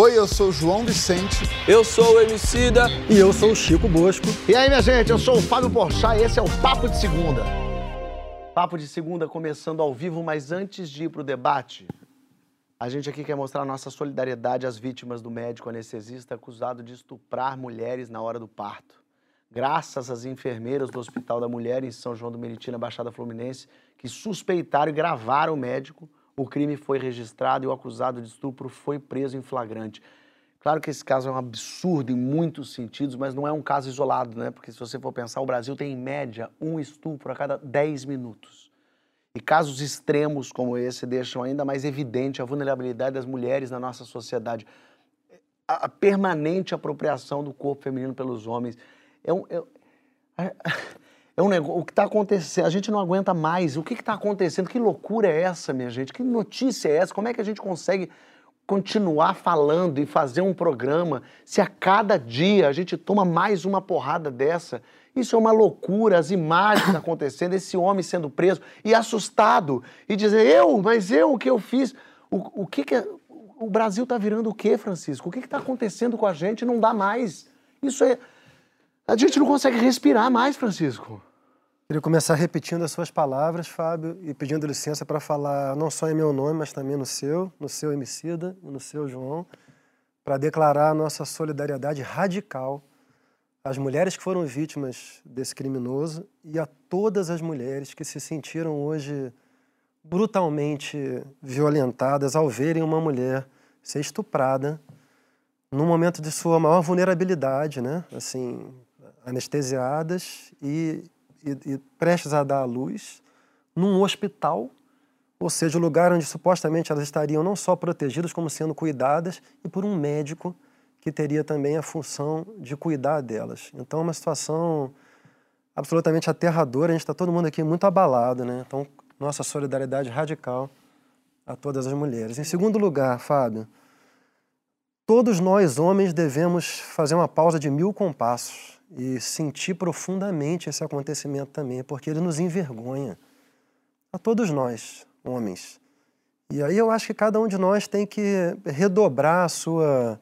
Oi, eu sou o João Vicente. Eu sou o Emicida. E eu sou o Chico Bosco. E aí, minha gente, eu sou o Fábio Porchat e esse é o Papo de Segunda. Papo de Segunda começando ao vivo, mas antes de ir pro debate, a gente aqui quer mostrar a nossa solidariedade às vítimas do médico anestesista acusado de estuprar mulheres na hora do parto. Graças às enfermeiras do Hospital da Mulher em São João do Meriti, na Baixada Fluminense, que suspeitaram e gravaram o médico, o crime foi registrado e o acusado de estupro foi preso em flagrante. Claro que esse caso é um absurdo em muitos sentidos, mas não é um caso isolado, né? Porque se você for pensar, o Brasil tem em média um estupro a cada 10 minutos. E casos extremos como esse deixam ainda mais evidente a vulnerabilidade das mulheres na nossa sociedade. A, permanente apropriação do corpo feminino pelos homens. É um, é, é um negócio, o que está acontecendo, a gente não aguenta mais. O que está acontecendo? Que loucura é essa, minha gente? Que notícia é essa? Como é que a gente consegue continuar falando e fazer um programa se a cada dia a gente toma mais uma porrada dessa? Isso é uma loucura, as imagens acontecendo, esse homem sendo preso e assustado e dizer, eu, mas eu, o que eu fiz? O, o que, que é, o Brasil está virando o quê, Francisco? O que está acontecendo com a gente? Não dá mais. Isso é. A gente não consegue respirar mais, Francisco. Queria começar repetindo as suas palavras, Fábio, e pedindo licença para falar não só em meu nome, mas também no seu, no seu Emicida e no seu João, para declarar nossa solidariedade radical às mulheres que foram vítimas desse criminoso e a todas as mulheres que se sentiram hoje brutalmente violentadas ao verem uma mulher ser estuprada no momento de sua maior vulnerabilidade, né? Assim, anestesiadas e e, e prestes a dar à luz num hospital, ou seja, o lugar onde supostamente elas estariam não só protegidas, como sendo cuidadas, e por um médico que teria também a função de cuidar delas. Então, é uma situação absolutamente aterradora. A gente está todo mundo aqui muito abalado, né? Então, nossa solidariedade radical a todas as mulheres. Em segundo lugar, Fábio, todos nós homens devemos fazer uma pausa de mil compassos e sentir profundamente esse acontecimento também, porque ele nos envergonha. A todos nós, homens. E aí eu acho que cada um de nós tem que redobrar a sua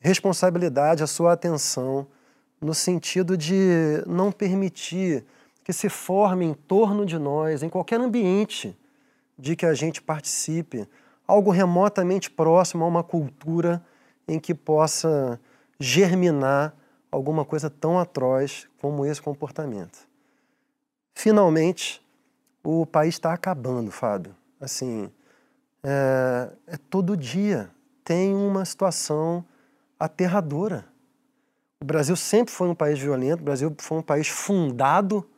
responsabilidade, a sua atenção, no sentido de não permitir que se forme em torno de nós, em qualquer ambiente de que a gente participe, algo remotamente próximo a uma cultura em que possa germinar alguma coisa tão atroz como esse comportamento. Finalmente, o país está acabando, Fábio. Assim, é, é, todo dia tem uma situação aterradora. O Brasil sempre foi um país violento, o Brasil foi um país fundado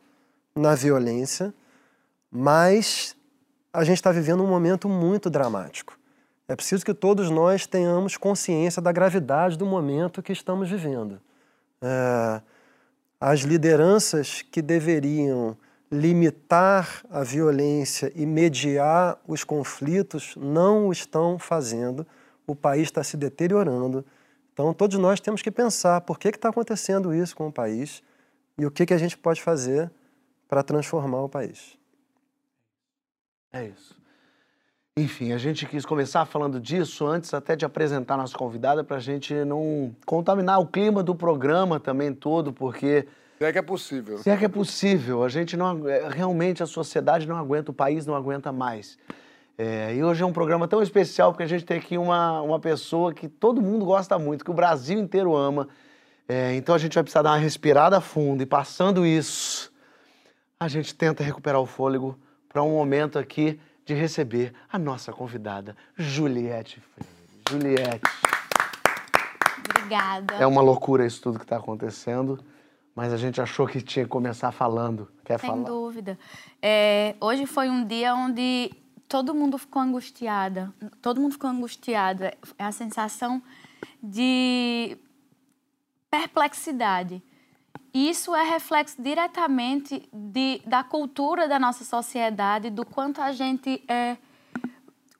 na violência, mas a gente está vivendo um momento muito dramático. É preciso que todos nós tenhamos consciência da gravidade do momento que estamos vivendo é, as lideranças que deveriam limitar a violência e mediar os conflitos não o estão fazendo. O país está se deteriorando. Então, todos nós temos que pensar por que está acontecendo isso com o país e o que, que a gente pode fazer para transformar o país. É isso. Enfim, a gente quis começar falando disso antes até de apresentar nossa convidada para a gente não contaminar o clima do programa também todo, porque... Se é que é possível. Se é que é possível. A gente não... É, realmente a sociedade não aguenta, o país não aguenta mais. É, e hoje é um programa tão especial porque a gente tem aqui uma, uma pessoa que todo mundo gosta muito, que o Brasil inteiro ama. É, então a gente vai precisar dar uma respirada fundo e passando isso, a gente tenta recuperar o fôlego para um momento aqui de receber a nossa convidada, Juliette Freire. Juliette. Obrigada. É uma loucura isso tudo que está acontecendo, mas a gente achou que tinha que começar falando. Quer Sem falar? Sem dúvida. É, hoje foi um dia onde todo mundo ficou angustiada. Todo mundo ficou angustiado. É a sensação de perplexidade isso é reflexo diretamente de, da cultura da nossa sociedade, do quanto a gente é,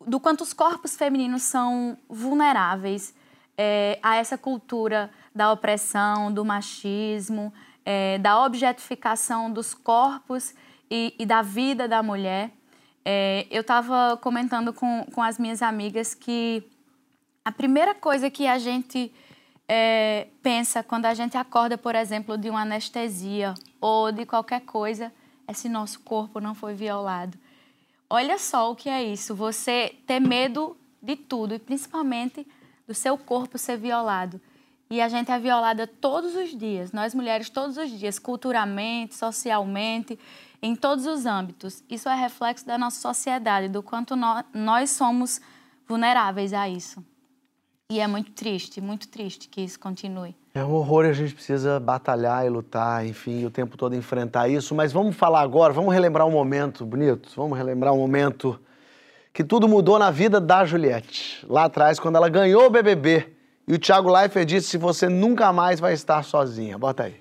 do quanto os corpos femininos são vulneráveis é, a essa cultura da opressão, do machismo, é, da objetificação dos corpos e, e da vida da mulher. É, eu estava comentando com, com as minhas amigas que A primeira coisa que a gente é, pensa quando a gente acorda, por exemplo, de uma anestesia ou de qualquer coisa, é se nosso corpo não foi violado. Olha só o que é isso, você ter medo de tudo e principalmente do seu corpo ser violado. E a gente é violada todos os dias, nós mulheres todos os dias, culturalmente, socialmente, em todos os âmbitos. Isso é reflexo da nossa sociedade, do quanto nós somos vulneráveis a isso. E é muito triste, muito triste que isso continue. É um horror e a gente precisa batalhar e lutar, enfim, o tempo todo enfrentar isso. Mas vamos falar agora, vamos relembrar um momento bonito, vamos relembrar um momento que tudo mudou na vida da Juliette. Lá atrás, quando ela ganhou o BBB. E o Thiago Leifert disse: você nunca mais vai estar sozinha. Bota aí.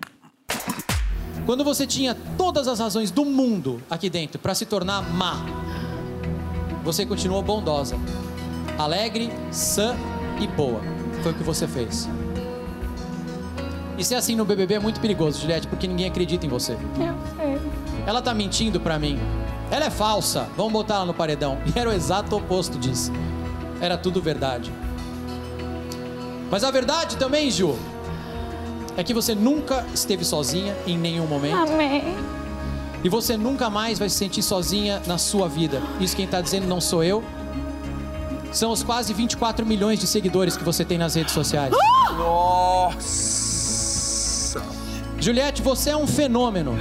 Quando você tinha todas as razões do mundo aqui dentro para se tornar má, você continuou bondosa, alegre, sã e boa. Foi o que você fez. E ser assim no BBB é muito perigoso, Juliette, porque ninguém acredita em você. Eu sei. Ela tá mentindo pra mim. Ela é falsa. Vamos botar ela no paredão. E era o exato oposto disso. Era tudo verdade. Mas a verdade também, Ju, é que você nunca esteve sozinha em nenhum momento. Amém. E você nunca mais vai se sentir sozinha na sua vida. Isso quem está dizendo não sou eu. São os quase 24 milhões de seguidores que você tem nas redes sociais. Nossa! Juliette, você é um fenômeno.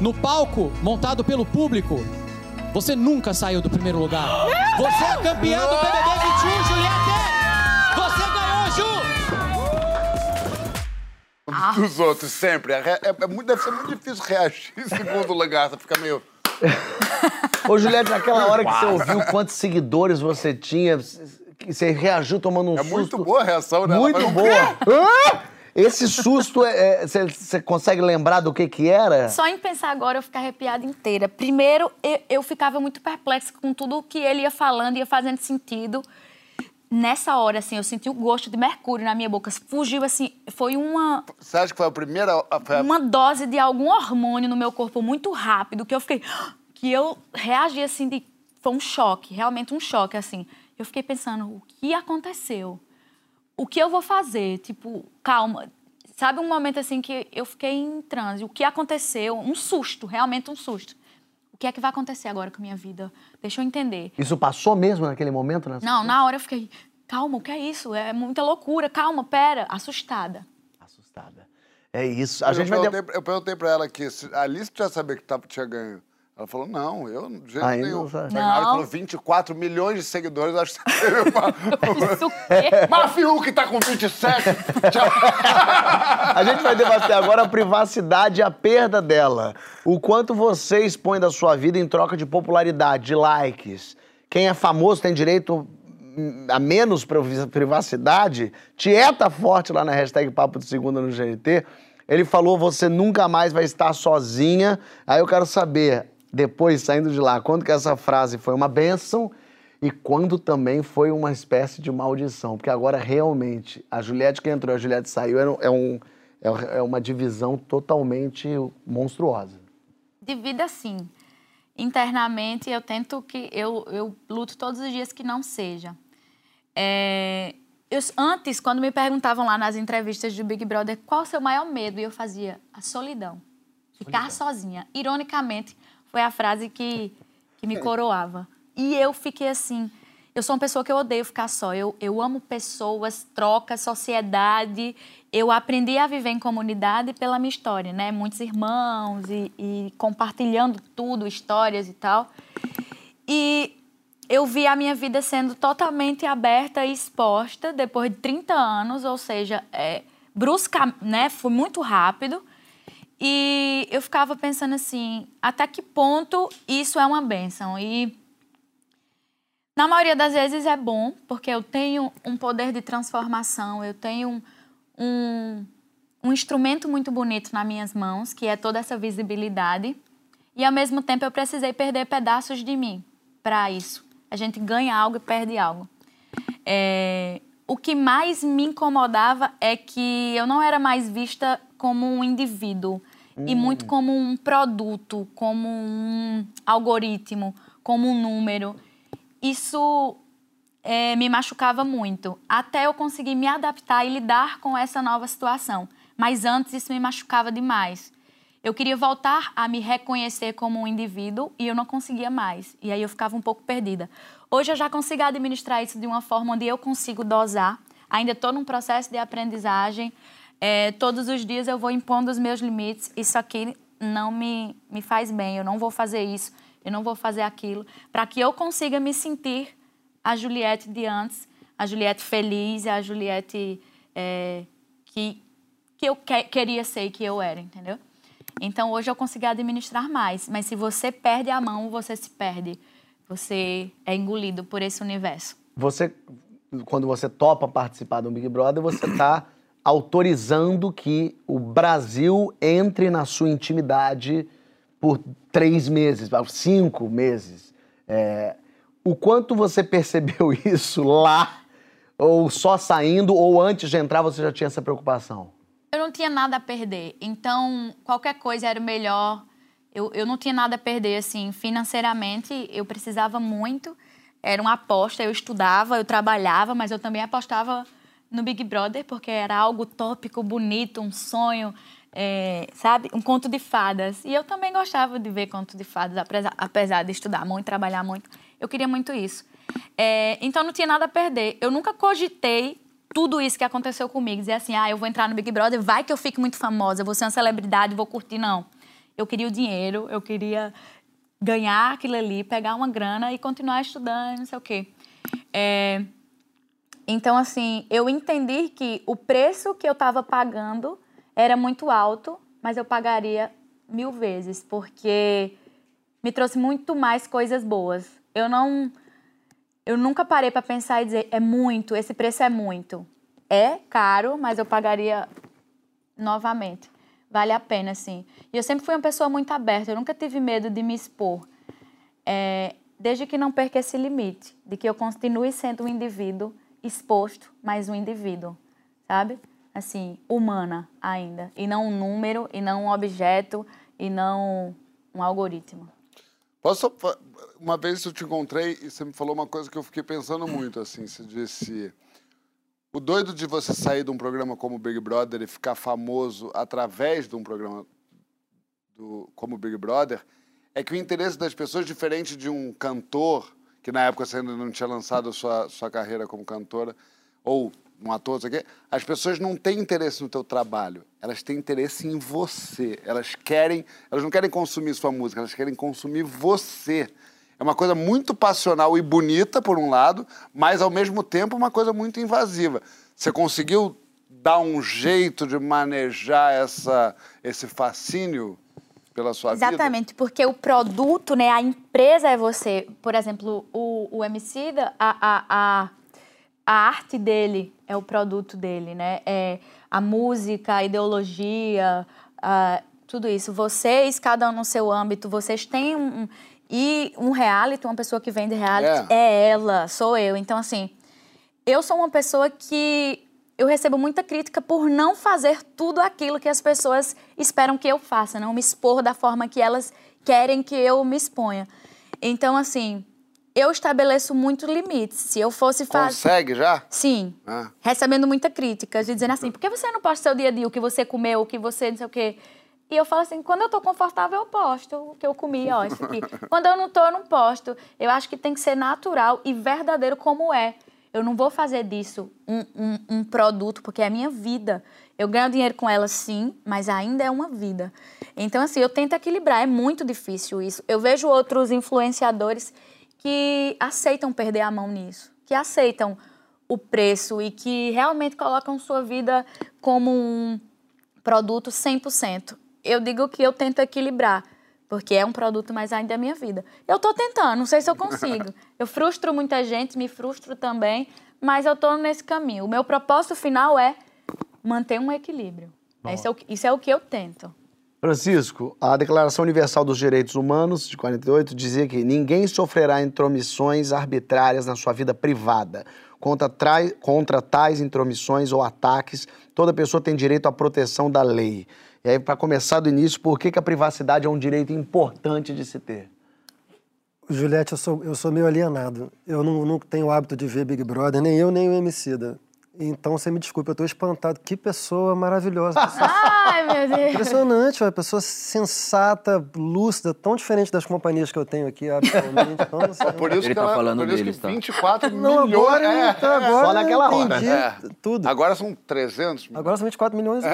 No palco, montado pelo público, você nunca saiu do primeiro lugar. Você é campeã do BBB 21, Juliette! Você ganhou, Ju! Dos outros, sempre. É, é, é muito, deve ser muito difícil reagir em segundo lugar. Você fica meio... Ô, Juliette, naquela hora que você ouviu quantos seguidores você tinha, você reagiu tomando um é susto. É muito boa a reação, né? Muito boa. Esse susto, você é, consegue lembrar do que que era? Só em pensar agora eu fico arrepiada inteira. Primeiro, eu, eu ficava muito perplexa com tudo o que ele ia falando, ia fazendo sentido. Nessa hora, assim, eu senti o gosto de mercúrio na minha boca. Fugiu, assim, foi uma... Você acha que foi a primeira... Foi a... Uma dose de algum hormônio no meu corpo muito rápido, que eu fiquei que eu reagi assim de foi um choque, realmente um choque assim. Eu fiquei pensando, o que aconteceu? O que eu vou fazer? Tipo, calma. Sabe um momento assim que eu fiquei em transe, o que aconteceu? Um susto, realmente um susto. O que é que vai acontecer agora com a minha vida? Deixa eu entender. Isso passou mesmo naquele momento, né? Não, na hora eu fiquei, calma, o que é isso? É muita loucura, calma, pera, assustada. Assustada. É isso. A eu gente perguntei, vai Eu perguntei pra ela que a Alice já sabia que tava, tinha ganho. Ela falou, não, eu de jeito Ainda nenhum. não Não. falou 24 milhões de seguidores, acho que você teve uma... Isso o quê? Mas Fiuk tá com 27. Tchau. A gente vai debater agora a privacidade e a perda dela. O quanto você expõe da sua vida em troca de popularidade, de likes. Quem é famoso tem direito hum, a menos priv- privacidade. Tieta forte lá na hashtag Papo de Segunda no GNT. Ele falou, você nunca mais vai estar sozinha. Aí eu quero saber, depois, saindo de lá, quando que essa frase foi uma bênção e quando também foi uma espécie de maldição. Porque agora, realmente, a Juliette que entrou e a Juliette saiu é, um- é um, é uma divisão totalmente monstruosa. de vida sim. Internamente eu tento que eu, eu luto todos os dias que não seja. É, eu, antes, quando me perguntavam lá nas entrevistas do Big Brother qual o seu maior medo, eu fazia a solidão, ficar sozinha. Ironicamente, foi a frase que, que me coroava. E eu fiquei assim. Eu sou uma pessoa que eu odeio ficar só. Eu, eu amo pessoas, troca, sociedade. Eu aprendi a viver em comunidade pela minha história, né? Muitos irmãos e, e compartilhando tudo, histórias e tal. E eu vi a minha vida sendo totalmente aberta e exposta depois de 30 anos, ou seja, é, brusca, né? Foi muito rápido. E eu ficava pensando assim, até que ponto isso é uma bênção? E na maioria das vezes é bom, porque eu tenho um poder de transformação, eu tenho um, um, um instrumento muito bonito nas minhas mãos, que é toda essa visibilidade. E ao mesmo tempo eu precisei perder pedaços de mim para isso. A gente ganha algo e perde algo. É, o que mais me incomodava é que eu não era mais vista como um indivíduo e muito como um produto, como um algoritmo, como um número. Isso é, me machucava muito, até eu conseguir me adaptar e lidar com essa nova situação. Mas antes isso me machucava demais. Eu queria voltar a me reconhecer como um indivíduo e eu não conseguia mais. E aí eu ficava um pouco perdida. Hoje eu já consigo administrar isso de uma forma onde eu consigo dosar. Ainda estou num processo de aprendizagem. É, todos os dias eu vou impondo os meus limites. Isso aqui não me, me faz bem. Eu não vou fazer isso. Eu não vou fazer aquilo. Para que eu consiga me sentir a Juliette de antes, a Juliette feliz, a Juliette é, que, que eu que, queria ser que eu era, entendeu? Então hoje eu consegui administrar mais, mas se você perde a mão, você se perde. Você é engolido por esse universo. Você, quando você topa participar do Big Brother, você está autorizando que o Brasil entre na sua intimidade por três meses, cinco meses. É, o quanto você percebeu isso lá, ou só saindo, ou antes de entrar você já tinha essa preocupação? Eu não tinha nada a perder. Então, qualquer coisa era melhor. Eu, eu não tinha nada a perder, assim, financeiramente, eu precisava muito. Era uma aposta, eu estudava, eu trabalhava, mas eu também apostava no Big Brother, porque era algo tópico, bonito, um sonho, é, sabe? Um conto de fadas. E eu também gostava de ver conto de fadas, apesar, de estudar muito, trabalhar muito. Eu queria muito isso. É, então, não tinha nada a perder. Eu nunca cogitei tudo isso que aconteceu comigo. Dizer assim, ah, eu vou entrar no Big Brother, vai que eu fique muito famosa, vou ser uma celebridade, vou curtir. Não. Eu queria o dinheiro, eu queria ganhar aquilo ali, pegar uma grana e continuar estudando, não sei o quê. É... Então, assim, eu entendi que o preço que eu estava pagando era muito alto, mas eu pagaria mil vezes, porque me trouxe muito mais coisas boas. Eu não eu nunca parei para pensar e dizer é muito, esse preço é muito. É caro, mas eu pagaria novamente. Vale a pena, sim. E eu sempre fui uma pessoa muito aberta, eu nunca tive medo de me expor. É, desde que não perca esse limite, de que eu continue sendo um indivíduo exposto, mas um indivíduo, sabe? Assim, humana ainda. E não um número, e não um objeto, e não um algoritmo. Posso uma vez eu te encontrei e você me falou uma coisa que eu fiquei pensando muito, assim, você disse... O doido de você sair de um programa como Big Brother e ficar famoso através de um programa do, como Big Brother é que o interesse das pessoas, diferente de um cantor, que na época você ainda não tinha lançado sua, sua carreira como cantora, ou um ator, não sei as pessoas não têm interesse no teu trabalho, elas têm interesse em você. Elas querem, elas não querem consumir sua música, elas querem consumir você. É uma coisa muito passional e bonita, por um lado, mas ao mesmo tempo uma coisa muito invasiva. Você conseguiu dar um jeito de manejar essa, esse fascínio pela sua Exatamente, vida? Exatamente, porque o produto, né, a empresa é você. Por exemplo, o, o MC, a, a, a, a arte dele é o produto dele, né? É a música, a ideologia, a, tudo isso. Vocês, cada um no seu âmbito, vocês têm um e um reality, uma pessoa que vende reality, é. é ela, sou eu. Então, assim, eu sou uma pessoa que eu recebo muita crítica por não fazer tudo aquilo que as pessoas esperam que eu faça, não me expor da forma que elas querem que eu me exponha. Então, assim, eu estabeleço muitos limites. Se eu fosse fazer. Consegue já? Sim. Ah. Recebendo muita crítica, de dizendo assim, por que você não posta seu dia a dia, o que você comeu, o que você não sei o quê? E eu falo assim, quando eu tô confortável, eu posto o que eu comi, ó, isso aqui. quando eu não tô, eu não posto. Eu acho que tem que ser natural e verdadeiro como é. Eu não vou fazer disso um, um, um produto, porque é a minha vida. Eu ganho dinheiro com ela, sim, mas ainda é uma vida. Então, assim, eu tento equilibrar. É muito difícil isso. Eu vejo outros influenciadores que aceitam perder a mão nisso, que aceitam o preço e que realmente colocam sua vida como um produto 100% eu digo que eu tento equilibrar, porque é um produto, mas ainda é minha vida. Eu estou tentando, não sei se eu consigo. Eu frustro muita gente, me frustro também, mas eu estou nesse caminho. O meu propósito final é manter um equilíbrio. Isso é, o, isso é o que eu tento. Francisco, a Declaração Universal dos Direitos Humanos, de 48, dizia que ninguém sofrerá intromissões arbitrárias na sua vida privada. Contra, trai, contra tais intromissões ou ataques, toda pessoa tem direito à proteção da lei. E aí, para começar do início, por que, que a privacidade é um direito importante de se ter? Juliette, eu sou, eu sou meio alienado. Eu não, não tenho o hábito de ver Big Brother, nem eu, nem o Emicida. Então, você me desculpe, eu estou espantado. Que pessoa maravilhosa. Pessoa Ai, meu Deus. impressionante, uma pessoa sensata, lúcida, tão diferente das companhias que eu tenho aqui atualmente. Então, assim, Por isso Ele que tá ela, falando por isso deles, que tá? 24 não, milhões. agora, é, então, é. agora Só naquela hora. entendi É. tudo. Agora são 300 mil. Agora são 24 milhões.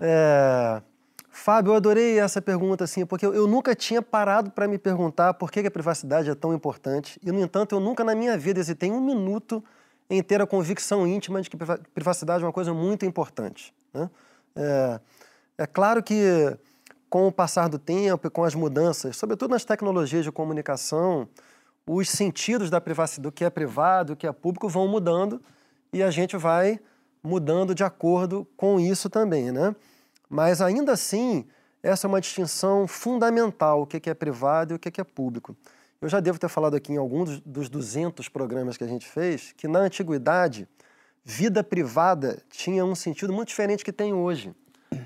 É, Fábio, eu adorei essa pergunta, assim, porque eu, eu nunca tinha parado para me perguntar por que, que a privacidade é tão importante. E, no entanto, eu nunca na minha vida hesitei um minuto em ter a convicção íntima de que priva- privacidade é uma coisa muito importante. né? É, é claro que, com o passar do tempo e com as mudanças, sobretudo nas tecnologias de comunicação, os sentidos da privacidade, do que é privado, do que é público, vão mudando e a gente vai mudando de acordo com isso também, né? Mas ainda assim, essa é uma distinção fundamental, o que é privado e o que é público. Eu já devo ter falado aqui em algum dos, dos 200 programas que a gente fez, que na antiguidade, vida privada tinha um sentido muito diferente que tem hoje.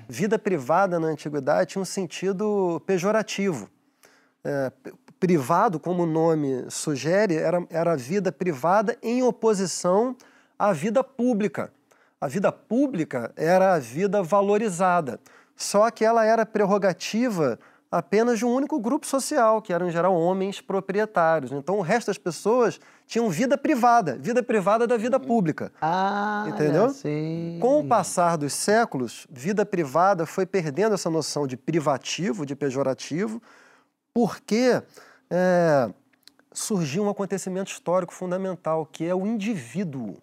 Vida privada na antiguidade tinha um sentido pejorativo. É, privado, como o nome sugere, era, era vida privada em oposição à vida pública. A vida pública era a vida valorizada, só que ela era prerrogativa apenas de um único grupo social, que eram, em geral, homens proprietários. Então, o resto das pessoas tinham vida privada, vida privada da vida pública. Ah, Entendeu? Sim. Com o passar dos séculos, vida privada foi perdendo essa noção de privativo, de pejorativo, porque é, surgiu um acontecimento histórico fundamental, que é o indivíduo.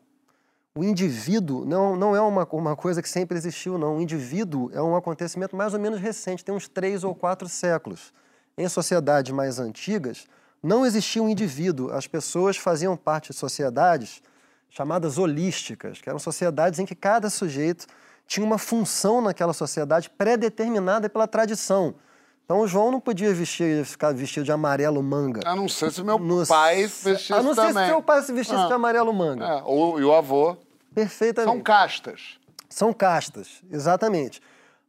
O indivíduo não, não é uma, uma coisa que sempre existiu, não. O indivíduo é um acontecimento mais ou menos recente, tem uns três ou quatro séculos. Em sociedades mais antigas, não existia um indivíduo. As pessoas faziam parte de sociedades chamadas holísticas, que eram sociedades em que cada sujeito tinha uma função naquela sociedade pré-determinada pela tradição. Então, o João não podia vestir, ficar vestido de amarelo manga. A não ser se meu No- pai vestisse A não ser também. se seu pai se vestisse Ah. de amarelo manga. É, ou, e o avô. Perfeitamente. São castas. São castas, exatamente.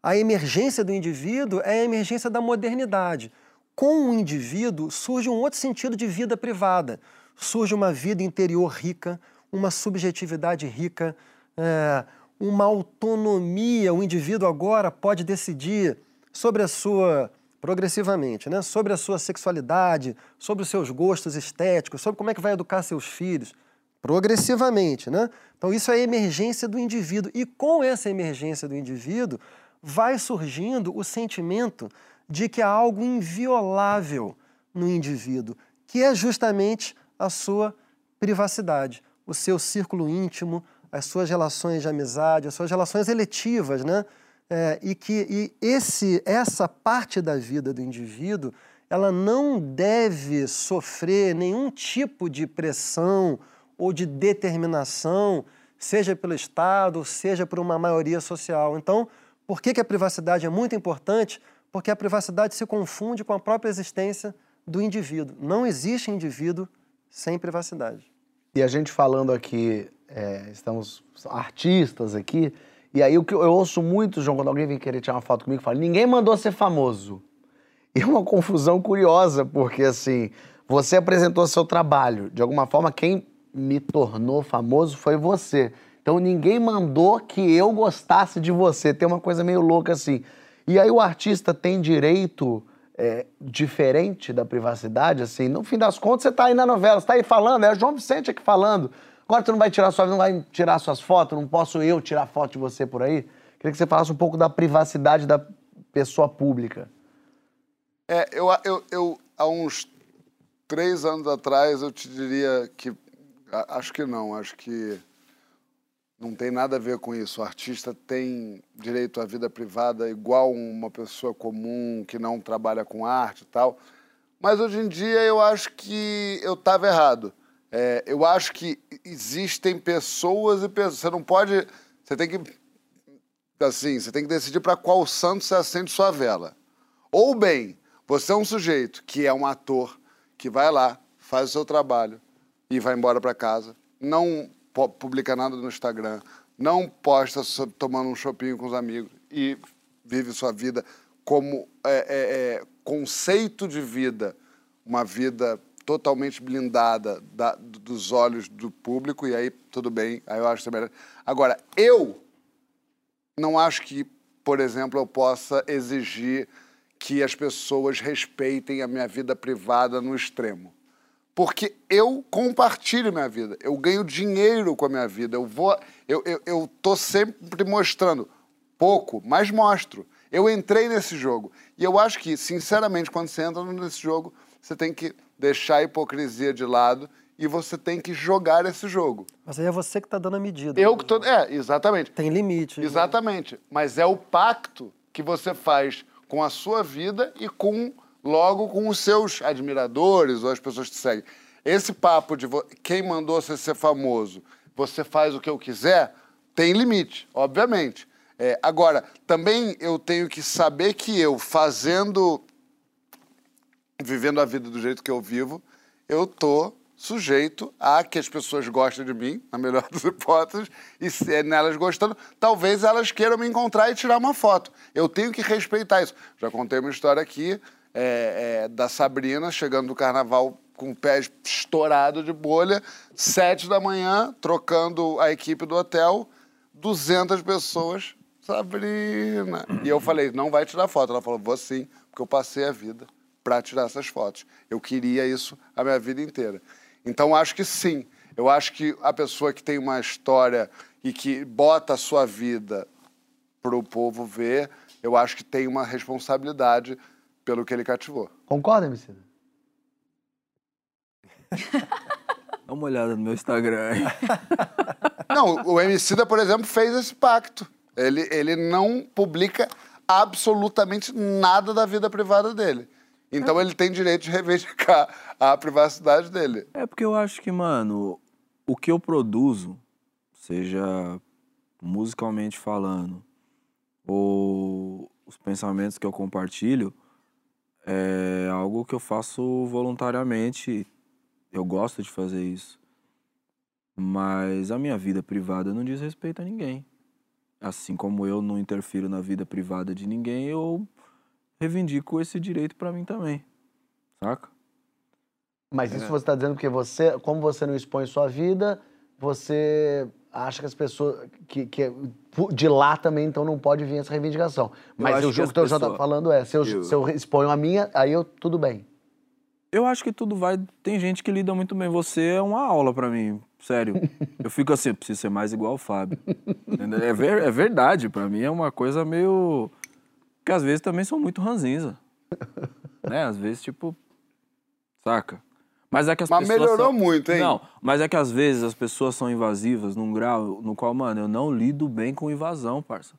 A emergência do indivíduo é a emergência da modernidade. Com o indivíduo surge um outro sentido de vida privada. Surge uma vida interior rica, uma subjetividade rica, é, uma autonomia. O indivíduo agora pode decidir sobre a sua progressivamente, né? sobre a sua sexualidade, sobre os seus gostos estéticos, sobre como é que vai educar seus filhos progressivamente, né? Então isso é a emergência do indivíduo e com essa emergência do indivíduo vai surgindo o sentimento de que há algo inviolável no indivíduo, que é justamente a sua privacidade, o seu círculo íntimo, as suas relações de amizade, as suas relações eletivas, né? É, e que e esse, essa parte da vida do indivíduo ela não deve sofrer nenhum tipo de pressão ou de determinação, seja pelo Estado, seja por uma maioria social. Então, por que, que a privacidade é muito importante? Porque a privacidade se confunde com a própria existência do indivíduo. Não existe indivíduo sem privacidade. E a gente falando aqui, é, estamos artistas aqui, e aí o que eu, eu ouço muito, João, quando alguém vem querer tirar uma foto comigo, fala, ninguém mandou ser famoso. E é uma confusão curiosa, porque assim, você apresentou seu trabalho, de alguma forma quem me tornou famoso foi você. Então ninguém mandou que eu gostasse de você. Tem uma coisa meio louca assim. E aí o artista tem direito é, diferente da privacidade, assim. No fim das contas, você tá aí na novela, você tá aí falando, é o João Vicente aqui falando. Agora tu não vai tirar sua, não vai tirar suas fotos, não posso eu tirar foto de você por aí. Queria que você falasse um pouco da privacidade da pessoa pública. É, eu, eu, eu, há uns três anos atrás, eu te diria que. Acho que não, acho que não tem nada a ver com isso. O artista tem direito à vida privada igual uma pessoa comum que não trabalha com arte e tal. Mas hoje em dia eu acho que eu estava errado. É, eu acho que existem pessoas e pessoas. Você não pode. Você tem que. Assim, você tem que decidir para qual santo você acende sua vela. Ou bem, você é um sujeito que é um ator que vai lá, faz o seu trabalho e vai embora para casa, não publica nada no Instagram, não posta tomando um chopinho com os amigos e vive sua vida como é, é, é, conceito de vida uma vida totalmente blindada da- dos olhos do público, e aí tudo bem, aí eu acho que é melhor. Agora, eu não acho que, por exemplo, eu possa exigir que as pessoas respeitem a minha vida privada no extremo. Porque eu compartilho minha vida, eu ganho dinheiro com a minha vida, eu vou, eu, eu, eu tô sempre mostrando pouco, mas mostro. Eu entrei nesse jogo e eu acho que, sinceramente, quando você entra nesse jogo, você tem que deixar a hipocrisia de lado e você tem que jogar esse jogo. Mas aí é você que está dando a medida. Eu que tô, é, exatamente. Tem limite. né? Exatamente. Mas é o pacto que você faz com a sua vida e com logo com os seus admiradores ou as pessoas que seguem. Esse papo de quem mandou você ser famoso, você faz o que eu quiser, tem limite, obviamente. É, agora, também eu tenho que saber que eu, fazendo, vivendo a vida do jeito que eu vivo, eu tô sujeito a que as pessoas gostem de mim, na melhor das hipóteses, e é nelas gostando, talvez elas queiram me encontrar e tirar uma foto. Eu tenho que respeitar isso. Já contei uma história aqui é, é, da Sabrina chegando do carnaval com o pé estourado de bolha, sete da manhã, trocando a equipe do hotel, 200 pessoas. Sabrina. E eu falei, não vai tirar foto. Ela falou, vou sim, porque eu passei a vida para tirar essas fotos. Eu queria isso a minha vida inteira. Então, acho que sim. Eu acho que a pessoa que tem uma história e que bota a sua vida para o povo ver, eu acho que tem uma responsabilidade pelo que ele cativou. Concorda, Emicida? Dá uma olhada no meu Instagram aí. Não, o Emicida, por exemplo, fez esse pacto. Ele, ele não publica absolutamente nada da vida privada dele. Então ele tem direito de reivindicar a privacidade dele. É porque eu acho que, mano, o que eu produzo, seja musicalmente falando, ou os pensamentos que eu compartilho, é algo que eu faço voluntariamente. Eu gosto de fazer isso. Mas a minha vida privada não diz respeito a ninguém. Assim como eu não interfiro na vida privada de ninguém, eu reivindico esse direito pra mim também. Saca? Mas isso você está dizendo porque você, como você não expõe sua vida, você acha que as pessoas que, que de lá também então não pode vir essa reivindicação. Mas o jogo que eu já pessoas- falando é, se eu, Eu- se eu exponho a minha, aí eu tudo bem. Eu acho que tudo vai. Tem gente que lida muito bem. Você é uma aula pra mim, sério. Eu fico assim, eu preciso ser mais igual o Fábio. É, ver- é verdade, pra mim é uma coisa meio. Que às vezes também sou muito ranzinza. Né? Às vezes, tipo. Saca? Mas é que as Mas pessoas. melhorou são- muito, hein? Não, mas é que às vezes as pessoas são invasivas num grau no qual, mano, eu não lido bem com invasão, parça.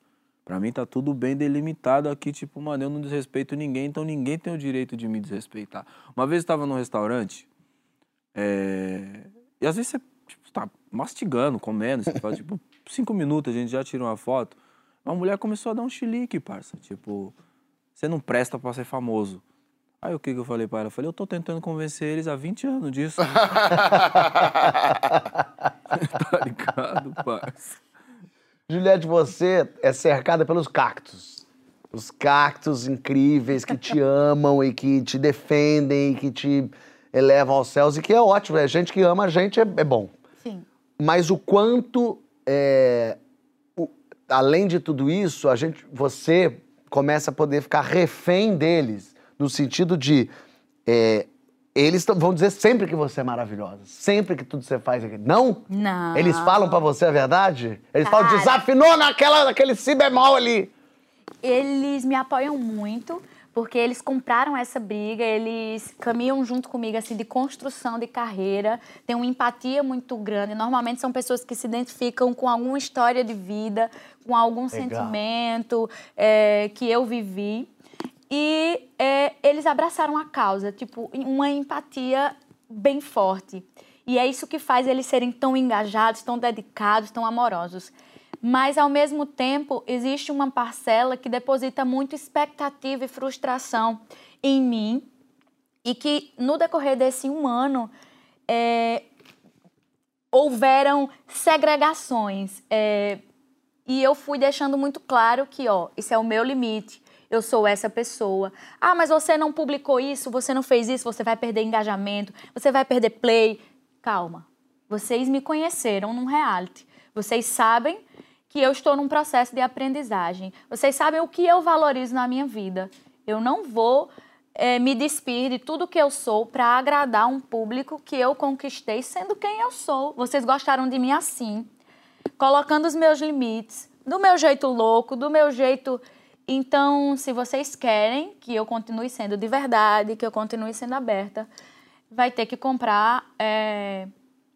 Pra mim tá tudo bem delimitado aqui, tipo, mano, eu não desrespeito ninguém, então ninguém tem o direito de me desrespeitar. Uma vez eu tava num restaurante, é, e às vezes você tipo, tá mastigando, comendo, você fala, tipo, cinco minutos a gente já tira uma foto. Uma mulher começou a dar um chilique, parça. Tipo, você não presta pra ser famoso. Aí o que, que eu falei pra ela? Eu falei, eu tô tentando convencer eles há 20 anos disso. tá ligado, parça? Juliette, você é cercada pelos cactos. Os cactos incríveis que te amam e que te defendem e que te elevam aos céus e que é ótimo. É gente que ama a gente é, é bom. Sim. Mas o quanto, é, o- além de tudo isso, a gente, você começa a poder ficar refém deles, no sentido de é, eles vão dizer sempre que você é maravilhosa, sempre que tudo você faz aqui. Não? Não. Eles falam pra você a verdade? Eles falam, Cara. desafinou naquela, naquele si bemol ali. Eles me apoiam muito, porque eles compraram essa briga, eles caminham junto comigo, assim, de construção de carreira, têm uma empatia muito grande. Normalmente são pessoas que se identificam com alguma história de vida, com algum sentimento é, que eu vivi. E é, eles abraçaram a causa, tipo, uma empatia bem forte. E é isso que faz eles serem tão engajados, tão dedicados, tão amorosos. Mas, ao mesmo tempo, existe uma parcela que deposita muito expectativa e frustração em mim e que, no decorrer desse um ano, é, houveram segregações. é, e eu fui deixando muito claro que, ó, isso é o meu limite. Eu sou essa pessoa. Ah, mas você não publicou isso, você não fez isso, você vai perder engajamento, você vai perder play. Calma. Vocês me conheceram num reality. Vocês sabem que eu estou num processo de aprendizagem. Vocês sabem o que eu valorizo na minha vida. Eu não vou é, me despir de tudo que eu sou para agradar um público que eu conquistei sendo quem eu sou. Vocês gostaram de mim assim, colocando os meus limites, do meu jeito louco, do meu jeito. Então, se vocês querem que eu continue sendo de verdade, que eu continue sendo aberta, vai ter que comprar. É...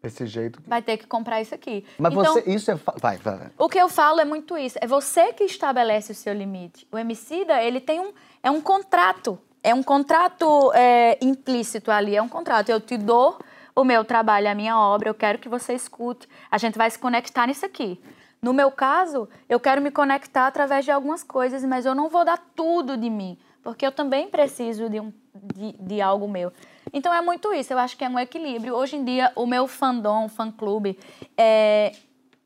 Esse jeito. Vai ter que comprar isso aqui. Mas então, você. Isso é. Vai, vai. O que eu falo é muito isso. É você que estabelece o seu limite. O Emicida, ele tem um. É um contrato. É um contrato é, implícito ali. É um contrato. Eu te dou o meu trabalho, a minha obra, eu quero que você escute. A gente vai se conectar nisso aqui. No meu caso, eu quero me conectar através de algumas coisas, mas eu não vou dar tudo de mim, porque eu também preciso de, um, de, de algo meu. Então é muito isso, eu acho que é um equilíbrio. Hoje em dia, o meu fandom, fã-clube, é,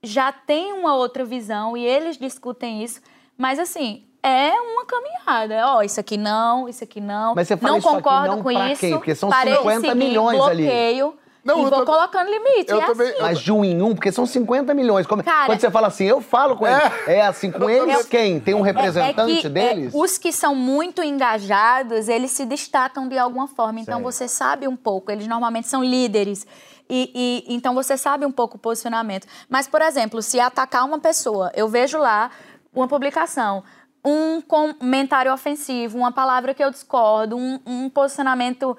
já tem uma outra visão e eles discutem isso, mas assim, é uma caminhada. Ó, oh, isso aqui não, isso aqui não. Mas você fala não isso concordo aqui não com isso. quem? Porque são parei de 50 seguir, milhões ali. bloqueio, Não, e eu vou tô- colocando limite. eu é também- assim. Mas de um em um, porque são 50 milhões. Como- Cara- Quando você fala assim, eu falo com eles. É assim, com eles quem? Tem um representante que, deles? é, os que são muito engajados, eles se destacam de alguma forma. Então Sei. você sabe um pouco. Eles normalmente são líderes. E, e- então você sabe um pouco o posicionamento. Mas, por exemplo, se atacar uma pessoa, eu vejo lá uma publicação, um comentário ofensivo, uma palavra que eu discordo, um, um posicionamento.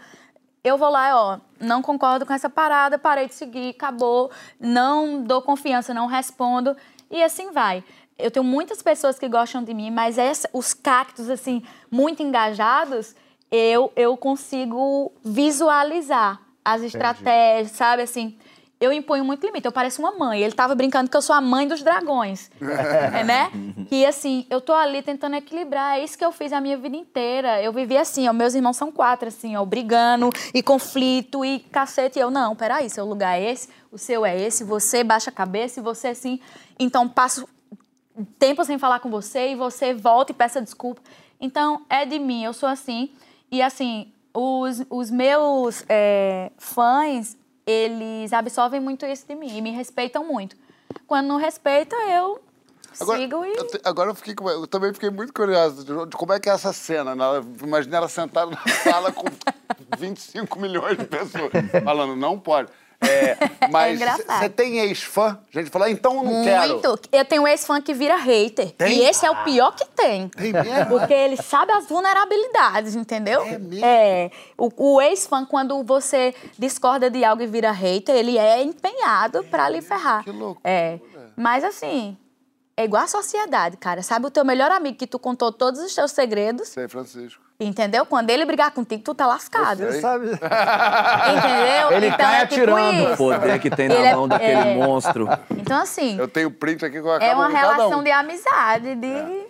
Eu vou lá, ó, não concordo com essa parada, parei de seguir, acabou, não dou confiança, não respondo, e assim vai. Eu tenho muitas pessoas que gostam de mim, mas essa, os cactos, assim, muito engajados, eu, eu consigo visualizar as estratégias, sabe, assim... Eu imponho muito limite, eu pareço uma mãe. Ele tava brincando que eu sou a mãe dos dragões, é, né? Que assim, eu tô ali tentando equilibrar. É isso que eu fiz a minha vida inteira. Eu vivi assim, ó, meus irmãos são quatro, assim, ó, brigando e conflito e cacete. E eu, não, peraí, seu lugar é esse, o seu é esse, você baixa a cabeça e você assim. Então, passo tempo sem falar com você e você volta e peça desculpa. Então, é de mim, eu sou assim. E assim, os, os meus é, fãs, eles absorvem muito isso de mim e me respeitam muito. Quando não respeita, eu Agora, sigo e. eu, agora eu, fiquei, eu também fiquei muito curioso de, como é que é essa cena. Né? Imaginei ela sentada na sala com 25 milhões de pessoas falando, não pode. É, mas engraçado. você tem ex-fã? A gente fala, então eu não quero. Muito. Eu tenho um ex-fã que vira hater. Tem? E esse é o pior que tem. Tem mesmo? Porque ele sabe as vulnerabilidades, entendeu? É mesmo? É. O, o ex-fã, quando você discorda de algo e vira hater, ele é empenhado pra lhe ferrar. que loucura. É. Mas assim, é igual a sociedade, cara. Sabe o teu melhor amigo que tu contou todos os teus segredos, Sei, Francisco. entendeu? Quando ele brigar contigo, tu tá lascado. Sei. Sabe? Entendeu? Ele então cai é tipo atirando. isso. O poder que tem na Ele é- mão daquele é. monstro. Então, assim. Eu tenho print aqui com a É uma relação um. de amizade, de.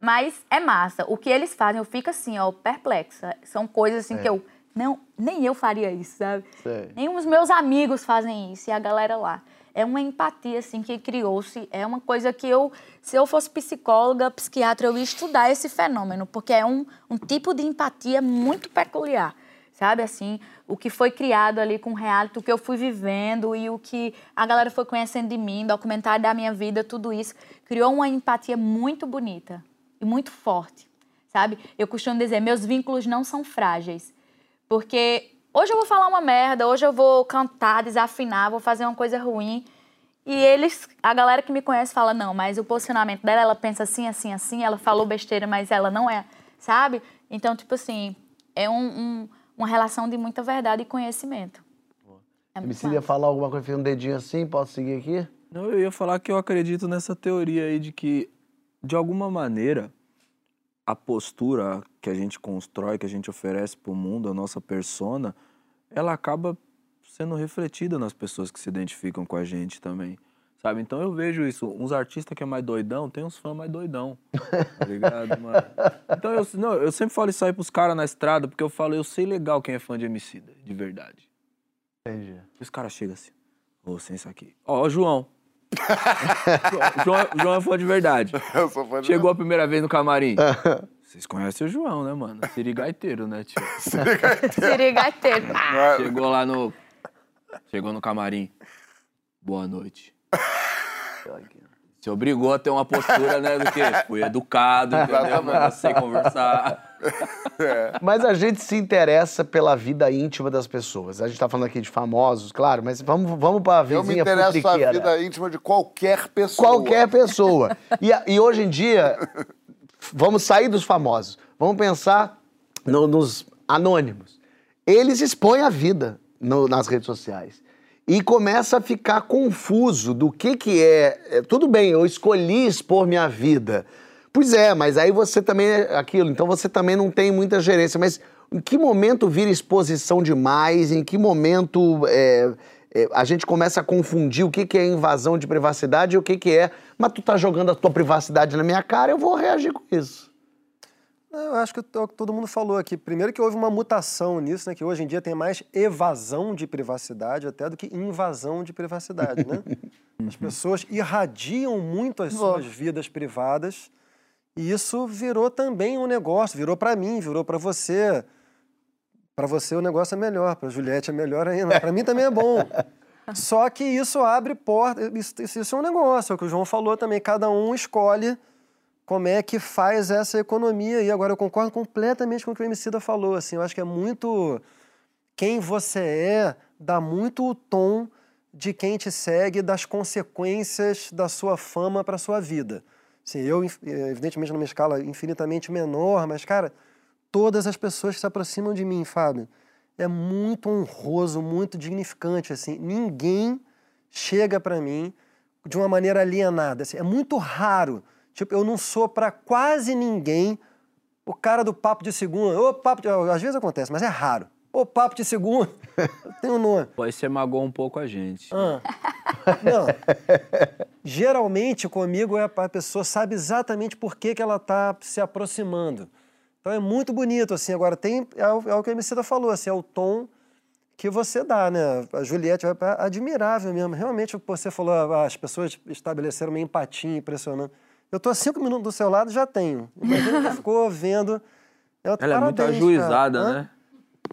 Mas é massa. O que eles fazem, eu fico assim, ó, perplexa. São coisas assim que eu. Não, nem eu faria isso, sabe? Sei. Nem os meus amigos fazem isso e a galera lá. É uma empatia, assim, que criou-se. É uma coisa que eu, se eu fosse psicóloga, psiquiatra, eu ia estudar esse fenômeno, porque é um, um tipo de empatia muito peculiar. Sabe, assim, o que foi criado ali com o reality, o que eu fui vivendo e o que a galera foi conhecendo de mim, documentário da minha vida, tudo isso, criou uma empatia muito bonita e muito forte, sabe? Eu costumo dizer, meus vínculos não são frágeis, porque hoje eu vou falar uma merda, hoje eu vou cantar, desafinar, vou fazer uma coisa ruim, e eles, a galera que me conhece fala, não, mas o posicionamento dela, ela pensa assim, assim, assim, ela falou besteira, mas ela não é, sabe? Então, tipo assim, é um- um- uma relação de muita verdade e conhecimento. É Emicida ia falar alguma coisa, fez um dedinho assim, posso seguir aqui? Não, eu ia falar que eu acredito nessa teoria aí de que, de alguma maneira, a postura que a gente constrói, que a gente oferece para o mundo, a nossa persona, ela acaba sendo refletida nas pessoas que se identificam com a gente também. Sabe? Então eu vejo isso. Uns artistas que é mais doidão, tem uns fãs mais doidão. Tá ligado, mano? Então eu, não, eu sempre falo isso aí pros caras na estrada, porque eu falo, eu sei legal quem é fã de Emicida, de verdade. Entendi. E os caras chegam assim, ô, sem isso aqui. Ó, ó, João. João, João, é fã de verdade. Eu sou fã de Chegou a primeira vez no camarim. Vocês conhecem o João, né, mano? Sirigaiteiro, né, tio? Sirigaiteiro. Chegou lá no. Chegou no camarim. Boa noite. Se obrigou a ter uma postura, né, do quê? Fui educado, entendeu? Mano, sei conversar. Mas a gente se interessa pela vida íntima das pessoas. A gente tá falando aqui de famosos, claro, mas vamos, vamos pra vizinha Eu me interesso a vida íntima de qualquer pessoa. Qualquer pessoa. E, a- e hoje em dia, vamos sair dos famosos. Vamos pensar no- nos anônimos. Eles expõem a vida no- nas redes sociais. E começa a ficar confuso do que, que é, é, Tudo bem, eu escolhi expor minha vida. Pois é, mas aí você também é aquilo. Então você também não tem muita gerência. Mas em que momento vira exposição demais? Em que momento é, é, a gente começa a confundir o que, que é invasão de privacidade e o que, que é. Mas tu tá jogando a tua privacidade na minha cara, eu vou reagir com isso. Eu acho que é o que todo mundo falou aqui. Primeiro que houve uma mutação nisso, né? Que hoje em dia tem mais evasão de privacidade até do que invasão de privacidade, né? As pessoas irradiam muito as suas vidas privadas e isso virou também um negócio, virou para mim, virou para você. Para você o negócio é melhor, para Juliette é melhor ainda, para mim também é bom. Só que isso abre porta, isso, isso- é um negócio, é o que o João falou também, cada um escolhe como é que faz essa economia. E agora eu concordo completamente com o que o Emicida falou. Assim, eu acho que é muito. Quem você é dá muito o tom de quem te segue, das consequências da sua fama para sua vida. Assim, eu, eh, evidentemente, numa escala infinitamente menor, mas, cara, todas as pessoas que se aproximam de mim, Fábio, é muito honroso, muito dignificante. Assim, ninguém chega para mim de uma maneira alienada. assim, é muito raro. Tipo, eu não sou para quase ninguém o cara do papo de segunda. Ô, papo de... Às vezes acontece, mas é raro. Ô, papo de segunda. Tem um nome. Pô, aí você magoou um pouco a gente. Ah. Não. Geralmente comigo é a pessoa sabe exatamente por que, que ela está se aproximando. Então é muito bonito, assim. Agora tem. É o, é o que a Emicida falou, assim, é o tom que você dá, né? A Juliette é admirável mesmo. Realmente, você falou, ah, as pessoas estabeleceram uma empatia impressionante. Eu tô a cinco minutos do seu lado já tenho. Imagina que ficou vendo. Eu- Ela é muito parabéns, ajuizada, cara. Hã? né?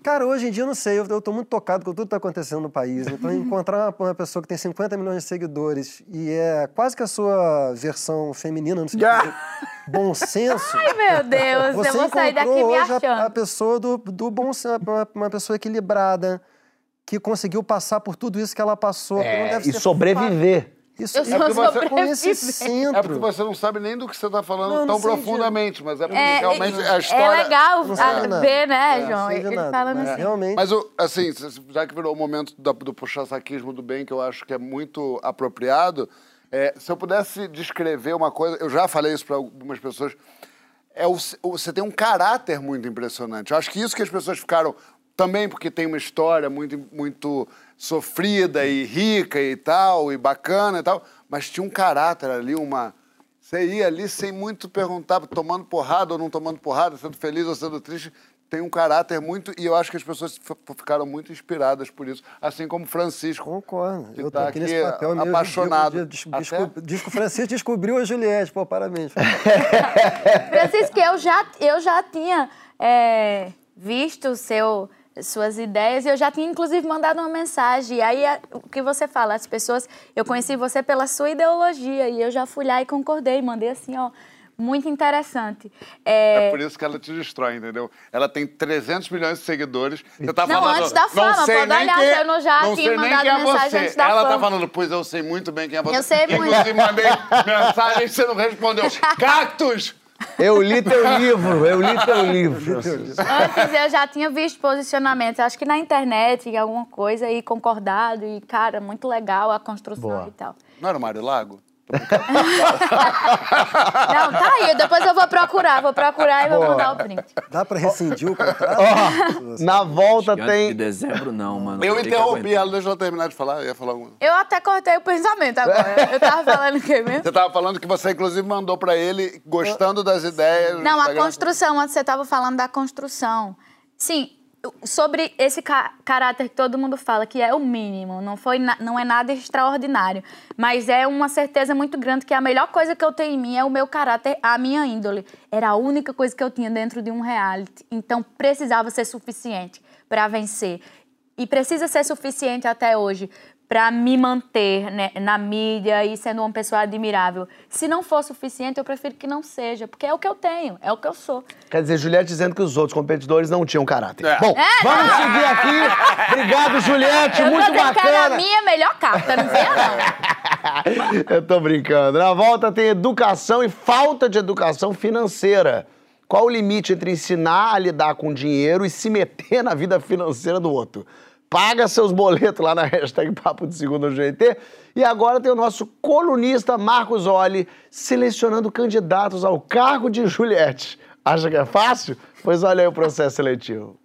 Cara, hoje em dia eu não sei, eu, eu tô muito tocado com tudo que tá acontecendo no país. Então, encontrar uma, pessoa que tem 50 milhões de seguidores e é quase que a sua versão feminina, não sei Ah! bom senso. Ai, meu Deus, Você eu vou sair daqui me hoje a- a, achando. pessoa do, do bom senso, uma, uma pessoa equilibrada, que conseguiu passar por tudo isso que ela passou. que não É, deve e sobreviver. fácil. Isso, Eu é sou porque você- esse sobrevivente. centro. É porque você não sabe nem do que você está falando Não, não tão de- profundamente, mas é porque É, realmente é- a história. É legal a- ver, né, É, João? Ele nada, falando mas assim. Realmente. Mas, assim, já que virou o momento da- do puxa-saquismo do bem, que eu acho que é muito apropriado, é, se eu pudesse descrever uma coisa, eu já falei isso para algumas pessoas, é o- você tem um caráter muito impressionante. Eu acho que isso que as pessoas ficaram, também porque tem uma história muito, muito sofrida e rica e tal, e bacana e tal, mas tinha um caráter ali, uma... Você ia ali sem muito perguntar, tomando porrada ou não tomando porrada, sendo feliz ou sendo triste, tem um caráter muito. E eu acho que as pessoas ficaram muito inspiradas por isso. Assim como Francisco. Concordo. que Eu tá aqui nesse papel meio apaixonado. Até- desco- Diz que o Francisco descobriu a Juliette. Pô, parabéns. Francisco, eu já, eu já tinha é, visto o seu, suas ideias e eu já tinha, inclusive, mandado uma mensagem. E aí, a- o que você fala, as pessoas... Eu conheci você pela sua ideologia e eu já fui lá e concordei. Mandei assim, ó, muito interessante. É É, por isso que ela te destrói, entendeu? Ela tem 300 milhões de seguidores. Você tá Não, falando, antes da fama, não sei pode nem olhar, quem, eu não já não tinha mandado é mensagem você. antes da Ela tá fama. falando, pois eu sei muito bem quem é você. Eu sei muito. Inclusive, mandei mensagem e você não respondeu. Cactus! Eu li teu livro, eu li teu livro. Antes eu já tinha visto posicionamentos, acho que na internet, em alguma coisa, e concordado, e, cara, muito legal a construção Boa. e tal. Não era o Mário Lago? Não, tá aí, depois eu vou procurar, vou procurar e vou mandar o print. Dá pra rescindir o contrato? Na volta Antes de tem. dezembro, não, mano. Eu interrompi ela, deixa ela terminar de falar. Eu ia falar alguma Eu até cortei o pensamento agora. Eu tava falando o quê mesmo? Você tava falando que você, inclusive, mandou pra ele, gostando das ideias. Não, a construção, antes você estava falando da construção. Sim, sobre esse ca caráter que todo mundo fala, que é o mínimo, não, foi não é nada extraordinário, mas é uma certeza muito grande que a melhor coisa que eu tenho em mim é o meu caráter, a minha índole. Era a única coisa que eu tinha dentro de um reality, então precisava ser suficiente para vencer. E precisa ser suficiente até hoje para me manter né, na mídia e sendo uma pessoa admirável. Se não for suficiente, eu prefiro que não seja, porque é o que eu tenho, é o que eu sou. Quer dizer, Juliette dizendo que os outros competidores não tinham caráter. É. Bom, é, vamos não. seguir aqui. Obrigado, Juliette, eu muito bacana. Que era a minha melhor carta, não venha não. eu tô brincando. Na volta tem educação e falta de educação financeira. Qual o limite entre ensinar a lidar com dinheiro e se meter na vida financeira do outro? Paga seus boletos lá na hashtag Papo de Segundo GT. E agora tem o nosso colunista Marcos Olli selecionando candidatos ao cargo de Juliette. Acha que é fácil? Pois olha aí o processo seletivo.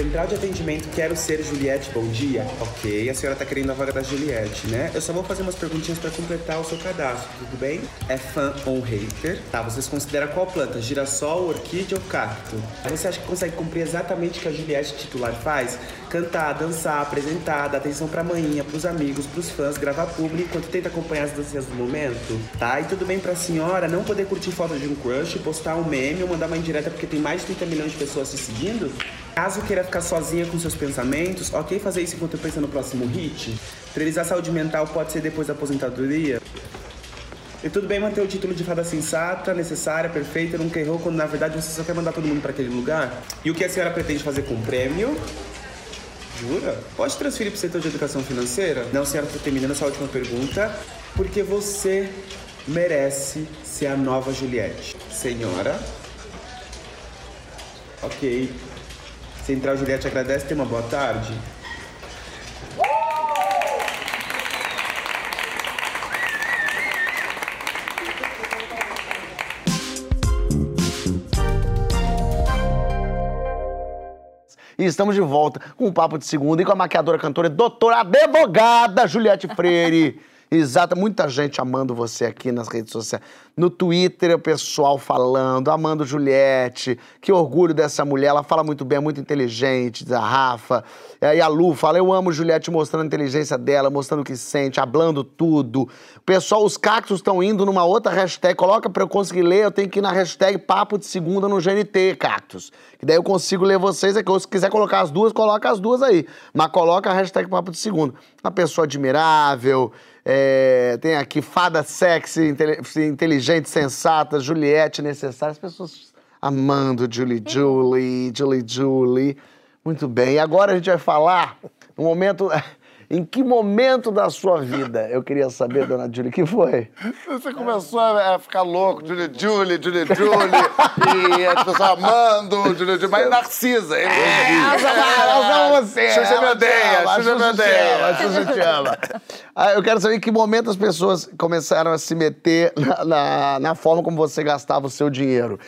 Central de atendimento, quero ser Juliette, bom dia. Ok, a senhora tá querendo a vaga da Juliette, né? Eu só vou fazer umas perguntinhas para completar o seu cadastro, tudo bem? É fã ou hater? Tá, vocês consideram qual planta? Girassol, orquídea ou cacto? Você acha que consegue cumprir exatamente o que a Juliette titular faz? Cantar, dançar, apresentar, dar atenção pra manhinha, pros amigos, pros fãs, gravar público enquanto tenta acompanhar as danças do momento? Tá, e tudo bem pra senhora não poder curtir foto de um crush, postar um meme ou mandar uma indireta porque tem mais de 30 milhões de pessoas se seguindo? Caso queira ficar sozinha com seus pensamentos, ok fazer isso enquanto eu penso no próximo hit? Priorizar saúde mental pode ser depois da aposentadoria? E tudo bem manter o título de fada sensata, necessária, perfeita, nunca errou, quando na verdade você só quer mandar todo mundo para aquele lugar? E o que a senhora pretende fazer com o prêmio? Jura? Pode transferir para o setor de educação financeira? Não, senhora, estou terminando essa última pergunta. Porque você merece ser a nova Juliette. Senhora? Ok. Central Juliette agradece, tenha uma boa tarde. E estamos de volta com o Papo de Segunda e com a maquiadora, cantora doutora advogada Juliette Freire. Exata, muita gente amando você aqui nas redes sociais. No Twitter, o pessoal falando, amando Juliette, que orgulho dessa mulher, ela fala muito bem, é muito inteligente, a Rafa. E a Lu fala, eu amo Juliette mostrando a inteligência dela, mostrando o que sente, hablando tudo. Pessoal, os cactos estão indo numa outra hashtag, coloca para eu conseguir ler, eu tenho que ir na hashtag Papo de Segunda no GNT, cactos. Que daí eu consigo ler vocês aqui, ou se quiser colocar as duas, coloca as duas aí. Mas coloca a hashtag Papo de Segunda. Uma pessoa admirável, é, tem aqui fada sexy, inteligente, sensata, Juliette necessária. As pessoas amando Julie Julie, Julie Julie. Muito bem. E agora a gente vai falar um momento em que momento da sua vida? Eu queria saber, dona Julie, que foi? Você começou a ficar louco, Julie, Julie, Julie, Julie, e as pessoas amando, Julie, Julie, mas Narcisa. É, elas amam você. Xuxa me odeia, Xuxa me odeia. Xuxa te ama. Ah, eu quero saber em que momento as pessoas começaram a se meter na, na, na forma como você gastava o seu dinheiro.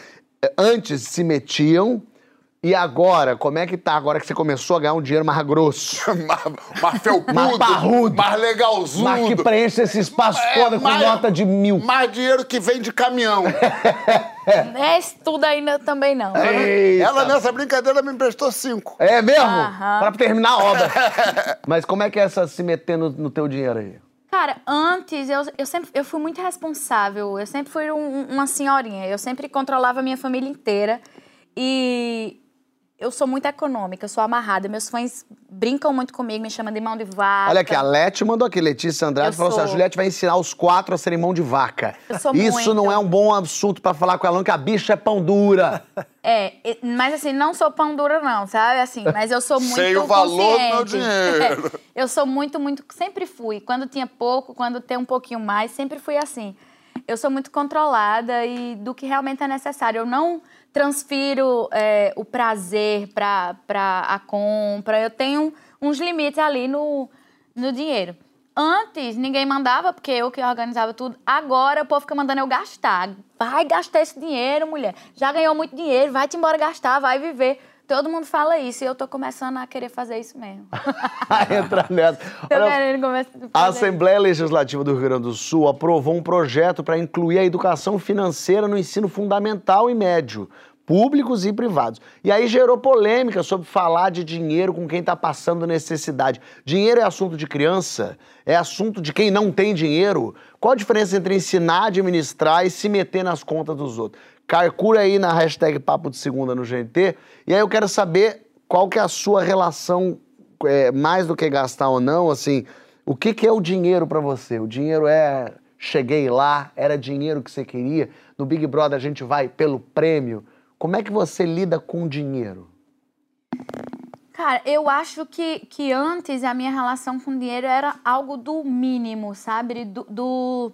Antes se metiam e agora, como é que tá agora que você começou a ganhar um dinheiro mais grosso? mais, felpudo, mais parrudo, mais legalzudo. Mais que preenche esse espaço é, todo com mais, nota de mil. Mais dinheiro que vem de caminhão. Esse tudo ainda também não. Eita. Ela nessa brincadeira me emprestou cinco. É mesmo? Aham. Pra terminar a obra. Mas como é que é essa se meter no, no teu dinheiro aí? Cara, antes eu, eu sempre eu fui muito responsável. Eu sempre fui um, uma senhorinha. Eu sempre controlava a minha família inteira. E eu sou muito econômica, eu sou amarrada. Meus fãs brincam muito comigo, me chamam de mão de vaca. Olha aqui, a Leti mandou aqui, Letícia Andrade eu falou sou... assim: a Juliette vai ensinar os quatro a serem mão de vaca. Eu sou Isso muito. não é um bom assunto para falar com ela, não, que a bicha é pão dura. É, mas assim, não sou pão dura, não, sabe? Assim, mas eu sou muito. Sei o valor do meu dinheiro. eu sou muito, muito. Sempre fui. Quando tinha pouco, quando tem um pouquinho mais, sempre fui assim. Eu sou muito controlada e do que realmente é necessário. Eu não transfiro é, o prazer para a compra. Eu tenho uns limites ali no, no dinheiro. Antes, ninguém mandava, porque eu que organizava tudo. Agora, o povo fica mandando eu gastar. Vai gastar esse dinheiro, mulher. Já ganhou muito dinheiro, vai-te embora gastar, vai viver. Todo mundo fala isso e eu tô começando a querer fazer isso mesmo. Entra nessa. Olha, a Assembleia Legislativa do Rio Grande do Sul aprovou um projeto para incluir a educação financeira no ensino fundamental e médio. públicos e privados. E aí gerou polêmica sobre falar de dinheiro com quem está passando necessidade. Dinheiro é assunto de criança? É assunto de quem não tem dinheiro? Qual a diferença entre ensinar a administrar e se meter nas contas dos outros? Carcura aí na hashtag Papo de Segunda no GNT. E aí eu quero saber qual que é a sua relação, é, mais do que gastar ou não, assim, o que, que é o dinheiro para você? O dinheiro é cheguei lá, era dinheiro que você queria. No Big Brother a gente vai pelo prêmio. Como é que você lida com dinheiro? Cara, eu acho que, que antes a minha relação com dinheiro era algo do mínimo, sabe? Do, do,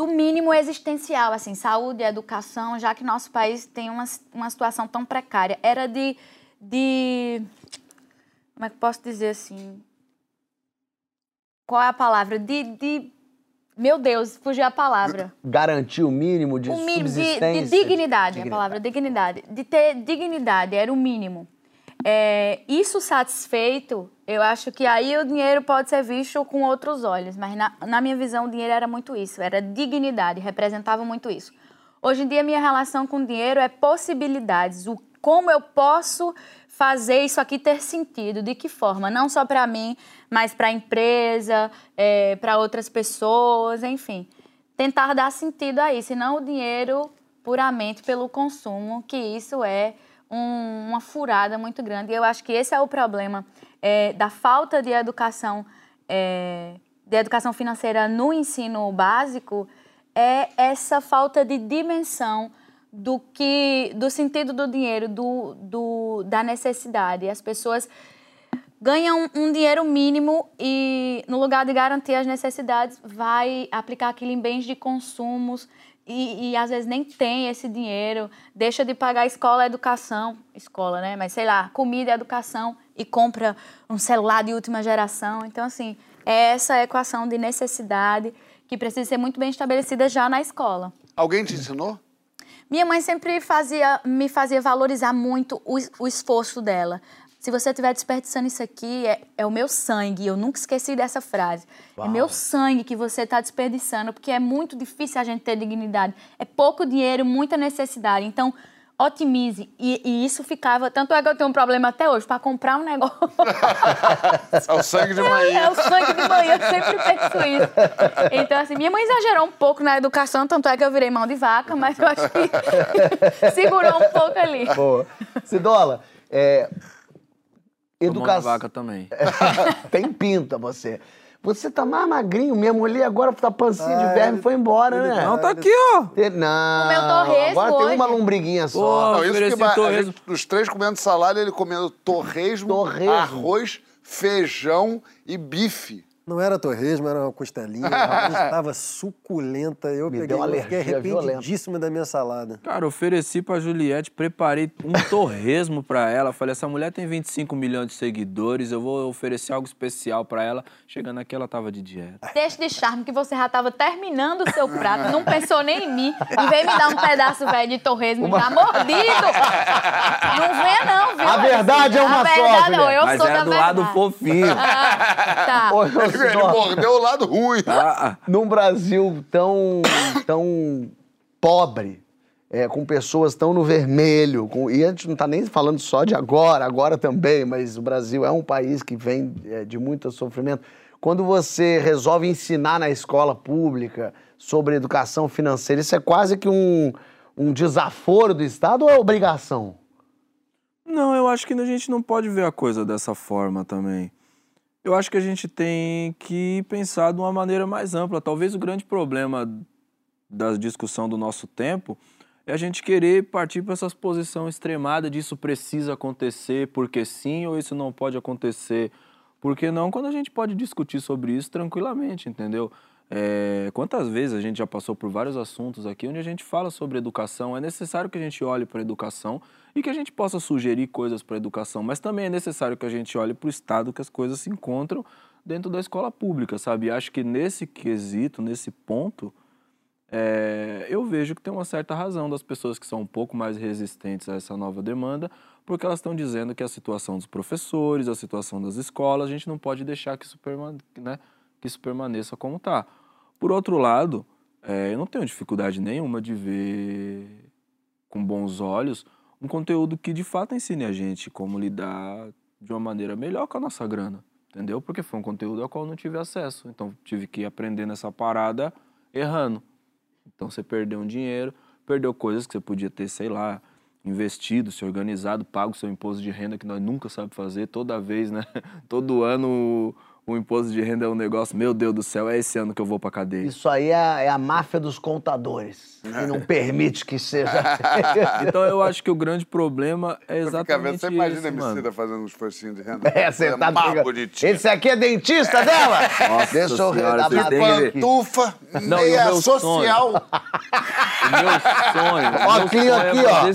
do mínimo existencial, assim, saúde, educação, já que nosso país tem uma, uma situação tão precária. Era de, de. Como é que posso dizer assim? Qual é a palavra? De. de meu Deus, fugiu a palavra. Garantir o mínimo de o mínimo de, subsistência. de dignidade, a palavra dignidade. De ter dignidade, era o mínimo. É, isso satisfeito, eu acho que aí o dinheiro pode ser visto com outros olhos, mas na, na minha visão o dinheiro era muito isso, era dignidade, representava muito isso. Hoje em dia minha relação com o dinheiro é possibilidades, o como eu posso fazer isso aqui ter sentido, de que forma, não só para mim, mas para a empresa, é, para outras pessoas, enfim, tentar dar sentido a isso, e não o dinheiro puramente pelo consumo, que isso é um, uma furada muito grande. E eu acho que esse é o problema é, da falta de educação, é, de educação financeira no ensino básico, é essa falta de dimensão do que do sentido do dinheiro, do, do da necessidade. As pessoas ganham um dinheiro mínimo e no lugar de garantir as necessidades, vai aplicar aquilo em bens de consumos e, e, às vezes nem tem esse dinheiro, deixa de pagar escola, educação, escola, né? Mas sei lá, comida, educação e compra um celular de última geração. Então, assim, é essa equação de necessidade que precisa ser muito bem estabelecida já na escola. Alguém te ensinou? Minha mãe sempre fazia, me fazia valorizar muito o, o esforço dela. Se você estiver desperdiçando isso aqui, é, é, o meu sangue. Eu nunca esqueci dessa frase. Uau. É meu sangue que você está desperdiçando, porque é muito difícil a gente ter dignidade. É pouco dinheiro, muita necessidade. Então, otimize. E, e, isso ficava. Tanto é que eu tenho um problema até hoje para comprar um negócio. é o sangue de manhã. É, é, o sangue de manhã, eu sempre penso isso. Então, assim, minha mãe exagerou um pouco na educação, tanto é que eu virei mão de vaca, mas eu acho que segurou um pouco ali. Boa. Cidola, é, Educação. vaca também. Tem pinta você. Você tá mais magrinho, minha mulher agora tá pancinha de verme foi embora, né? Não, tá aqui, ó. Não. Comeu torresmo Agora hoje. tem uma lombriguinha só. Não, isso que gente, os três comendo salário, ele comendo torresmo, torresmo, arroz, feijão e bife. Não era torresmo, era uma costelinha. Estava suculenta. Eu Me peguei, uma alergia fiquei arrependidíssima da minha salada. Cara, ofereci pra Juliette, preparei um torresmo pra ela. Falei, essa mulher tem 25 milhões de seguidores, eu vou oferecer algo especial pra ela. Chegando aqui, ela tava de dieta. Teste de charme que você já tava terminando o seu prato, não pensou nem em mim. Vez de me dar um pedaço velho de torresmo uma... já mordido. Não venha não, viu? A verdade é uma a só, verdade, não, eu Mas sou era da do verdade. lado fofinho. Ah, tá. Ô, Ele mordeu o lado ruim. Ah, Num Brasil tão, tão pobre, é, com pessoas tão no vermelho, com, e a gente não está nem falando só de agora, agora também, mas o Brasil é um país que vem é, de muito sofrimento. Quando você resolve ensinar na escola pública sobre educação financeira, isso é quase que um, um desaforo do Estado ou é obrigação? Não, eu acho que a gente não pode ver a coisa dessa forma também. Eu acho que a gente tem que pensar de uma maneira mais ampla. Talvez o grande problema da discussão do nosso tempo é a gente querer partir para essa posição extremada de isso precisa acontecer porque sim ou isso não pode acontecer porque não, quando a gente pode discutir sobre isso tranquilamente, entendeu? É, quantas vezes a gente já passou por vários assuntos aqui onde a gente fala sobre educação, é necessário que a gente olhe para a educação e que a gente possa sugerir coisas para a educação, mas também é necessário que a gente olhe para o estado que as coisas se encontram dentro da escola pública, sabe? E acho que nesse quesito, nesse ponto, é, eu vejo que tem uma certa razão das pessoas que são um pouco mais resistentes a essa nova demanda, porque elas estão dizendo que a situação dos professores, a situação das escolas, a gente não pode deixar que isso, permane né, que isso permaneça como está. Por outro lado, é, eu não tenho dificuldade nenhuma de ver com bons olhos um conteúdo que de fato ensine a gente como lidar de uma maneira melhor com a nossa grana, entendeu? Porque foi um conteúdo ao qual eu não tive acesso. Então tive que aprender nessa parada errando. Então você perdeu um dinheiro, perdeu coisas que você podia ter, sei lá, investido, se organizado, pago seu imposto de renda que nós nunca sabemos fazer toda vez, né? Todo ano o imposto de renda é um negócio, meu Deus do céu, é esse ano que eu vou pra cadeia. Isso aí é, a- é a máfia dos contadores, que não permite que seja. Então eu acho que o grande problema é exatamente você imagina a. Emicida fazendo um esforcinho de renda? É, você tá mais bonitinho. Esse aqui é dentista dela? Nossa Deixa eu senhora, dar. Pantufa, Não, meia meu sonho? social. O meu sonho, o meu Aqui, sonho aqui, é ó. fazer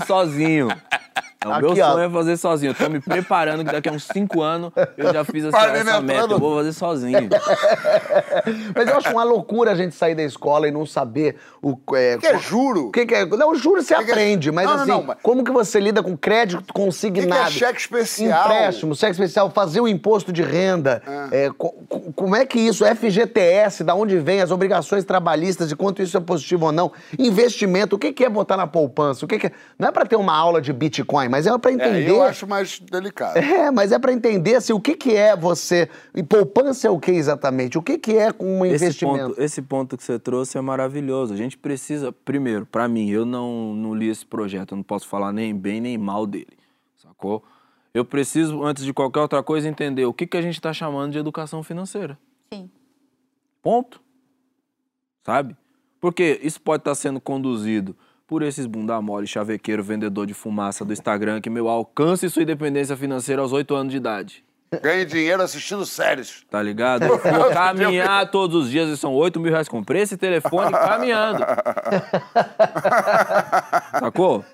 sozinho. O meu ó. sonho é fazer sozinho. Eu tô me preparando que daqui a uns cinco anos eu já fiz essa, Parei essa meta. Eu vou fazer sozinho. Mas eu acho uma loucura a gente sair da escola e não saber o é, O que é juro? O que, que é? Não, juro você que é- aprende, mas Não, não, assim, não, mas- como que você lida com crédito O que, consignado? que é cheque especial? Empréstimo, cheque especial, fazer o imposto de renda. é, co- co- como é que isso, FGTS, da onde vem as obrigações trabalhistas, de quanto isso é positivo ou não, investimento, o que, que é botar na poupança? O que, que é? Não é para ter uma aula de Bitcoin, mas é para É, entender. eu acho mais delicado. É, mas é para entender assim, o que, que é você. E poupança é o que exatamente? O que, que é um Esse investimento? ponto, esse ponto que você trouxe é maravilhoso. A gente precisa, primeiro, pra mim, eu não, não li esse projeto, eu não posso falar nem bem nem mal dele, sacou? Eu preciso, antes de qualquer outra coisa, entender o que, que a gente está chamando de educação financeira. Sim. Ponto. Sabe? Porque isso pode estar sendo conduzido por esses bunda mole, chavequeiro, vendedor de fumaça do Instagram, que, meu, alcance sua independência financeira aos 8 anos de idade. Ganhe dinheiro assistindo séries. Tá ligado? Vou caminhar todos os dias e são 8 mil reais. Comprei esse telefone caminhando. Sacou?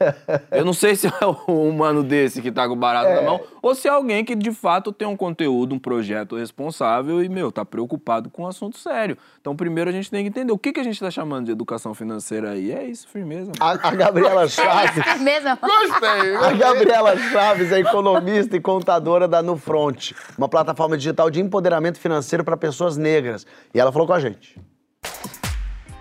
Eu não sei se é um humano desse que tá com o barato na mão ou se é alguém que de fato tem um conteúdo, um projeto responsável e, meu, tá preocupado com um assunto sério. Então, primeiro a gente tem que entender o que, que a gente tá chamando de educação financeira aí. É isso, firmeza. A, a Gabriela Chaves. Mesmo? Gostei. A Gabriela Chaves é economista e contadora da Nufront, uma plataforma digital de empoderamento financeiro para pessoas negras. E ela falou com a gente.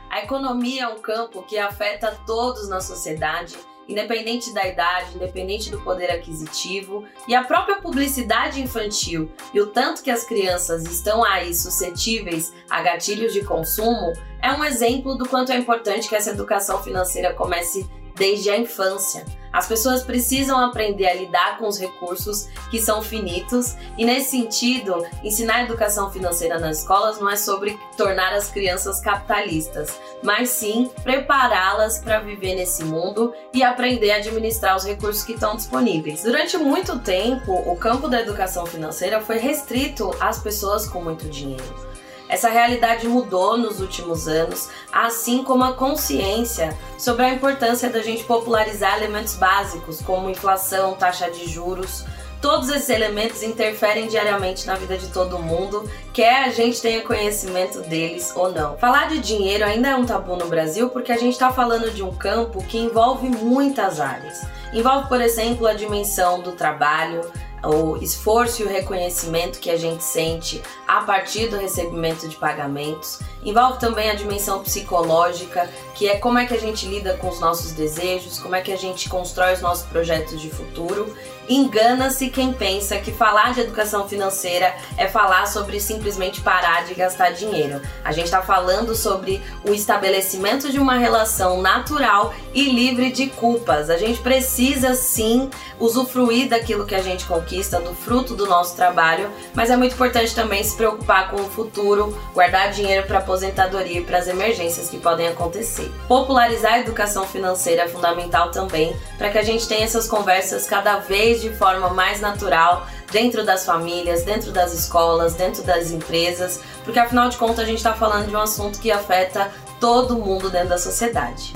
A economia é um campo que afeta todos na sociedade, independente da idade, independente do poder aquisitivo, e a própria publicidade infantil e o tanto que as crianças estão aí suscetíveis a gatilhos de consumo é um exemplo do quanto é importante que essa educação financeira comece desde a infância. As pessoas precisam aprender a lidar com os recursos que são finitos e nesse sentido, ensinar educação financeira nas escolas não é sobre tornar as crianças capitalistas, mas sim prepará-las para viver nesse mundo e aprender a administrar os recursos que estão disponíveis. Durante muito tempo, o campo da educação financeira foi restrito às pessoas com muito dinheiro. Essa realidade mudou nos últimos anos, assim como a consciência sobre a importância da gente popularizar elementos básicos como inflação, taxa de juros. Todos esses elementos interferem diariamente na vida de todo mundo, quer a gente tenha conhecimento deles ou não. Falar de dinheiro ainda é um tabu no Brasil porque a gente está falando de um campo que envolve muitas áreas. Envolve, por exemplo, a dimensão do trabalho, o esforço e o reconhecimento que a gente sente a partir do recebimento de pagamentos. Envolve também a dimensão psicológica, que é como é que a gente lida com os nossos desejos, como é que a gente constrói os nossos projetos de futuro. Engana-se quem pensa que falar de educação financeira é falar sobre simplesmente parar de gastar dinheiro. A gente está falando sobre o estabelecimento de uma relação natural e livre de culpas. A gente precisa sim usufruir daquilo que a gente conquista, do fruto do nosso trabalho, mas é muito importante também se preocupar com o futuro, guardar dinheiro para aposentadoria e para as emergências que podem acontecer. Popularizar a educação financeira é fundamental também para que a gente tenha essas conversas cada vez de forma mais natural dentro das famílias, dentro das escolas, dentro das empresas, porque afinal de contas a gente está falando de um assunto que afeta todo mundo dentro da sociedade.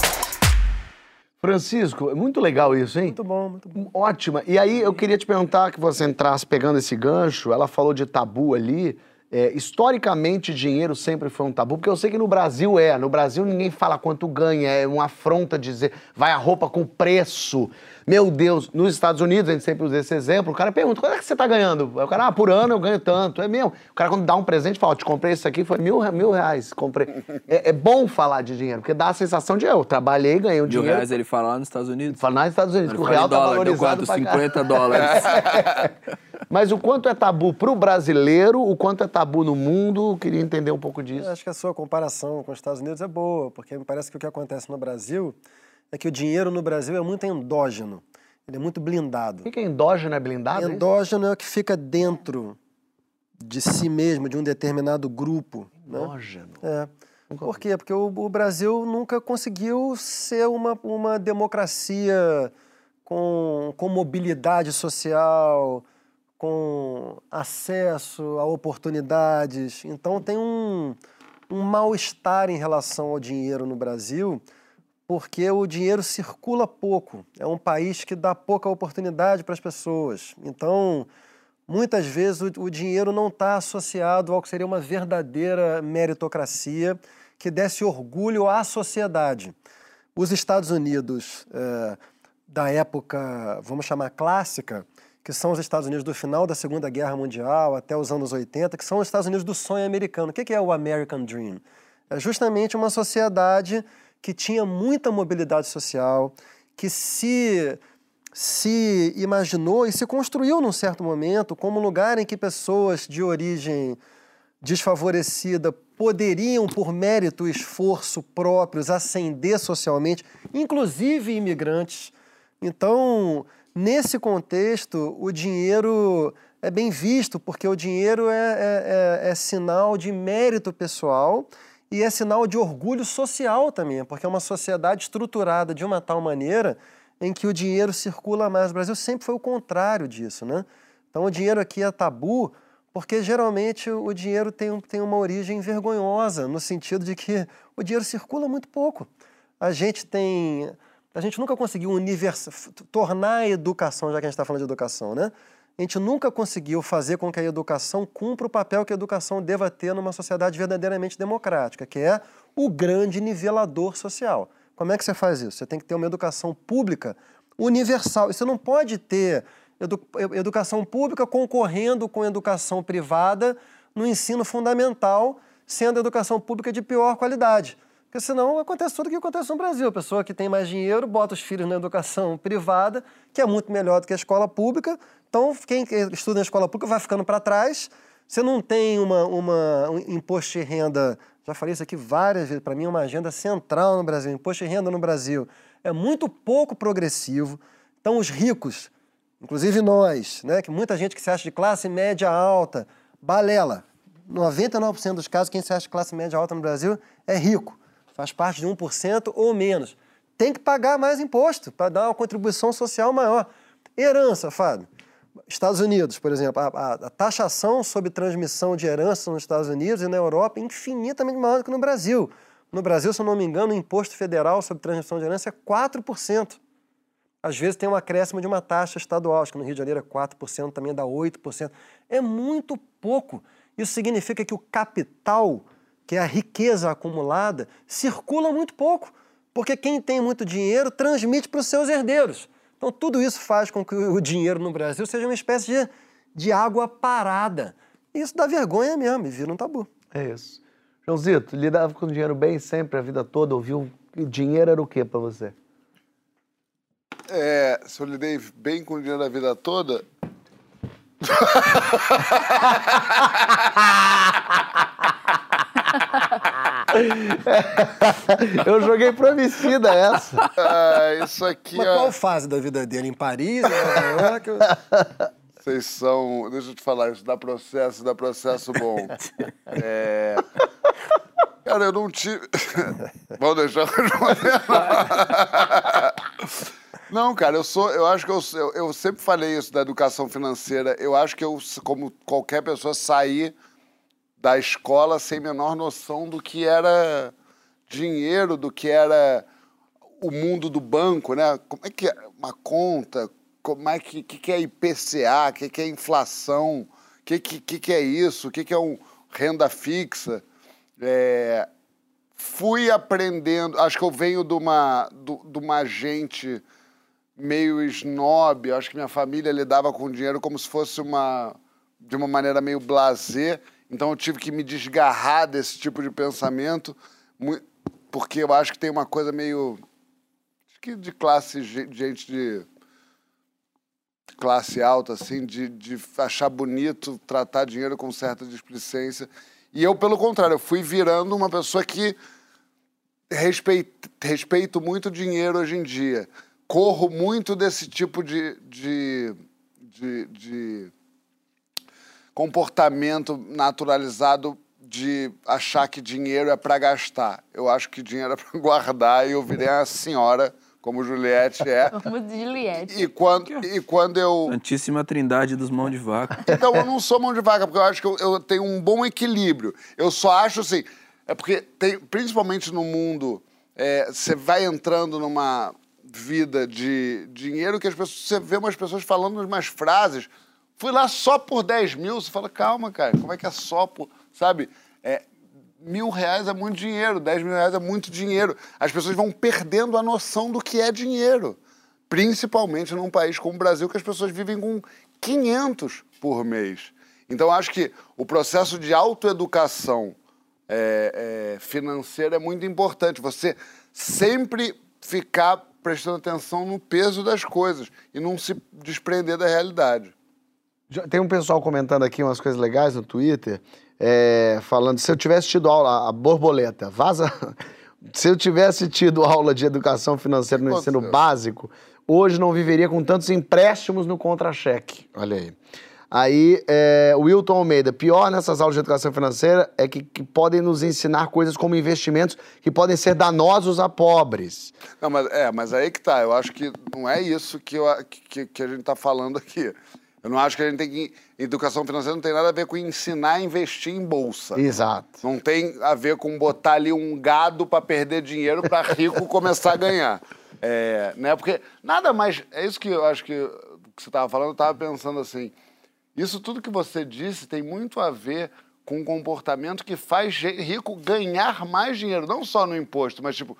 Francisco, é muito legal isso, hein? Muito bom, muito bom. Ótima. E aí eu queria te perguntar que você entrasse pegando esse gancho. Ela falou de tabu ali. é, historicamente dinheiro sempre foi um tabu, porque eu sei que no Brasil é. No Brasil ninguém fala quanto ganha, é uma afronta dizer vai a roupa com preço. Meu Deus, nos Estados Unidos, a gente sempre usa esse exemplo, o cara pergunta, quanto é que você tá ganhando? O cara, ah, por ano eu ganho tanto. É mesmo. O cara quando dá um presente fala, te comprei isso aqui, foi mil, mil reais, comprei. É, é bom falar de dinheiro, porque dá a sensação de eu trabalhei, ganhei um Mil dinheiro. reais ele fala lá nos Estados Unidos. Fala nos Estados Unidos, Ele que o real tá dólar, deu valorizado quanto? pra caralho. 50 dólares. Mas o quanto é tabu pro brasileiro, o quanto é tabu no mundo, eu queria entender um pouco disso. Eu acho que a sua comparação com os Estados Unidos é boa, porque me parece que o que acontece no Brasil é que o dinheiro no Brasil é muito endógeno, ele é muito blindado. O que é endógeno, é blindado? Endógeno é o que fica dentro de si mesmo, de um determinado grupo. né? Endógeno. É. Por quê? Porque o, o Brasil nunca conseguiu ser uma, uma democracia com, com mobilidade social, com acesso a oportunidades. Então tem um, um mal-estar em relação ao dinheiro no Brasil, porque o dinheiro circula pouco. É um país que dá pouca oportunidade para as pessoas. Então, muitas vezes o, o dinheiro não está associado ao que seria uma verdadeira meritocracia que desse orgulho à sociedade. Os Estados Unidos eh, da época, vamos chamar clássica, que são os Estados Unidos do final da Segunda Guerra Mundial até os anos 80, que são os Estados Unidos do sonho americano. O que é o American Dream? É justamente uma sociedade que tinha muita mobilidade social, que se, se imaginou e se construiu num certo momento como um lugar em que pessoas de origem desfavorecida poderiam, por mérito e esforço próprios, ascender socialmente, inclusive imigrantes. Então, nesse contexto, o dinheiro é bem visto, porque o dinheiro é, é- é- é sinal de mérito pessoal e é sinal de orgulho social também, porque é uma sociedade estruturada de uma tal maneira em que o dinheiro circula mais. O Brasil sempre foi o contrário disso, né? Então, o dinheiro aqui é tabu porque geralmente o dinheiro tem, tem uma origem vergonhosa, no sentido de que o dinheiro circula muito pouco. A gente tem. A gente nunca conseguiu universa, f- tornar a educação, já que a gente está falando de educação, né? A gente nunca conseguiu fazer com que a educação cumpra o papel que a educação deva ter numa sociedade verdadeiramente democrática, que é o grande nivelador social. Como é que você faz isso? Você tem que ter uma educação pública universal. E você não pode ter edu- educação pública concorrendo com educação privada no ensino fundamental, sendo a educação pública de pior qualidade. Porque senão acontece tudo o que acontece no Brasil. A pessoa que tem mais dinheiro bota os filhos na educação privada, que é muito melhor do que a escola pública. Então, quem estuda na escola pública vai ficando para trás. Você não tem uma, uma, um imposto de renda, já falei isso aqui várias vezes, para mim é uma agenda central no Brasil. Imposto de renda no Brasil é muito pouco progressivo. Então, os ricos, inclusive nós, né, que muita gente que se acha de classe média alta, balela. 99% dos casos, quem se acha de classe média alta no Brasil é rico, faz parte de 1% ou menos. Tem que pagar mais imposto para dar uma contribuição social maior. Herança, Fábio. Estados Unidos, por exemplo, a, a- a taxação sobre transmissão de herança nos Estados Unidos e na Europa é infinitamente maior do que no Brasil. No Brasil, se eu não me engano, o imposto federal sobre transmissão de herança é 4%. Às vezes tem um acréscimo de uma taxa estadual, acho que no Rio de Janeiro é 4%, também dá 8%. É muito pouco. Isso significa que o capital, que é a riqueza acumulada, circula muito pouco, porque quem tem muito dinheiro transmite para os seus herdeiros. Então tudo isso faz com que o dinheiro no Brasil seja uma espécie de, de água parada. E isso dá vergonha mesmo, e vira um tabu. É isso. Joãozito, lidava com dinheiro bem sempre, a vida toda, ouviu? E dinheiro era o quê pra você? É, se eu lidei bem com o dinheiro a vida toda. Eu joguei pro homicida essa. Ah, isso aqui, Mas ó. qual fase da vida dele? Em Paris? Vocês são. Deixa eu te falar, isso dá processo, dá processo bom. É. Cara, eu não tive. Vamos deixar. Não, cara, eu sou. Eu acho que eu, eu, eu sempre falei isso da educação financeira. Eu acho que eu, como qualquer pessoa, saí da escola sem menor noção do que era dinheiro, do que era o mundo do banco, né? Como é que é uma conta? Como é que, que, que é IPCA? O que, que é inflação? O que, que, que, é isso? O que, que é um, renda fixa. É, fui aprendendo, acho que eu venho de uma, de, uma gente meio snob, acho que minha família lidava com dinheiro como se fosse uma, de uma maneira meio blasé, então eu tive que me desgarrar desse tipo de pensamento, porque eu acho que tem uma coisa meio, acho que de classe, gente de classe alta, assim, de, de achar bonito tratar dinheiro com certa displicência. E eu, pelo contrário, eu fui virando uma pessoa que respeito, respeito muito dinheiro hoje em dia. Corro muito desse tipo de, de, de, de comportamento naturalizado de achar que dinheiro é para gastar. Eu acho que dinheiro é para guardar e eu virei a senhora como Juliette é. Como Juliette. E quando, e quando eu. Santíssima trindade dos mão de vaca. Então, eu não sou mão de vaca, porque eu acho que eu, eu tenho um bom equilíbrio. Eu só acho assim. É porque, tem, principalmente no mundo, é, você vai entrando numa vida de dinheiro que as pessoas, você vê umas pessoas falando umas frases. Fui lá só por 10 mil. Você fala, calma, cara, como é que é só por. Sabe? É, mil reais é muito dinheiro, dez mil reais é muito dinheiro. As pessoas vão perdendo a noção do que é dinheiro. Principalmente num país como o Brasil, que as pessoas vivem com 500 por mês. Então, acho que o processo de autoeducação é, é, financeira é muito importante. Você sempre ficar prestando atenção no peso das coisas e não se desprender da realidade. Tem um pessoal comentando aqui umas coisas legais no Twitter é, falando, se eu tivesse tido aula, a borboleta, vaza. se eu tivesse tido aula de educação financeira no ensino Deus. básico, hoje não viveria com tantos empréstimos no contra-cheque. Olha aí. Aí, é, Wilton Almeida, pior nessas aulas de educação financeira é que, que, podem nos ensinar coisas como investimentos que podem ser danosos a pobres. Não, mas, é, mas aí que tá. Eu acho que não é isso que, eu, que, que a gente está falando aqui. Eu não acho que a gente tem que. Educação financeira não tem nada a ver com ensinar a investir em bolsa. Exato. Não tem a ver com botar ali um gado para perder dinheiro para rico começar a ganhar. É, né? Porque nada mais. É isso que eu acho que, que você estava falando, eu estava pensando assim. Isso tudo que você disse tem muito a ver com um comportamento que faz rico ganhar mais dinheiro, não só no imposto, mas tipo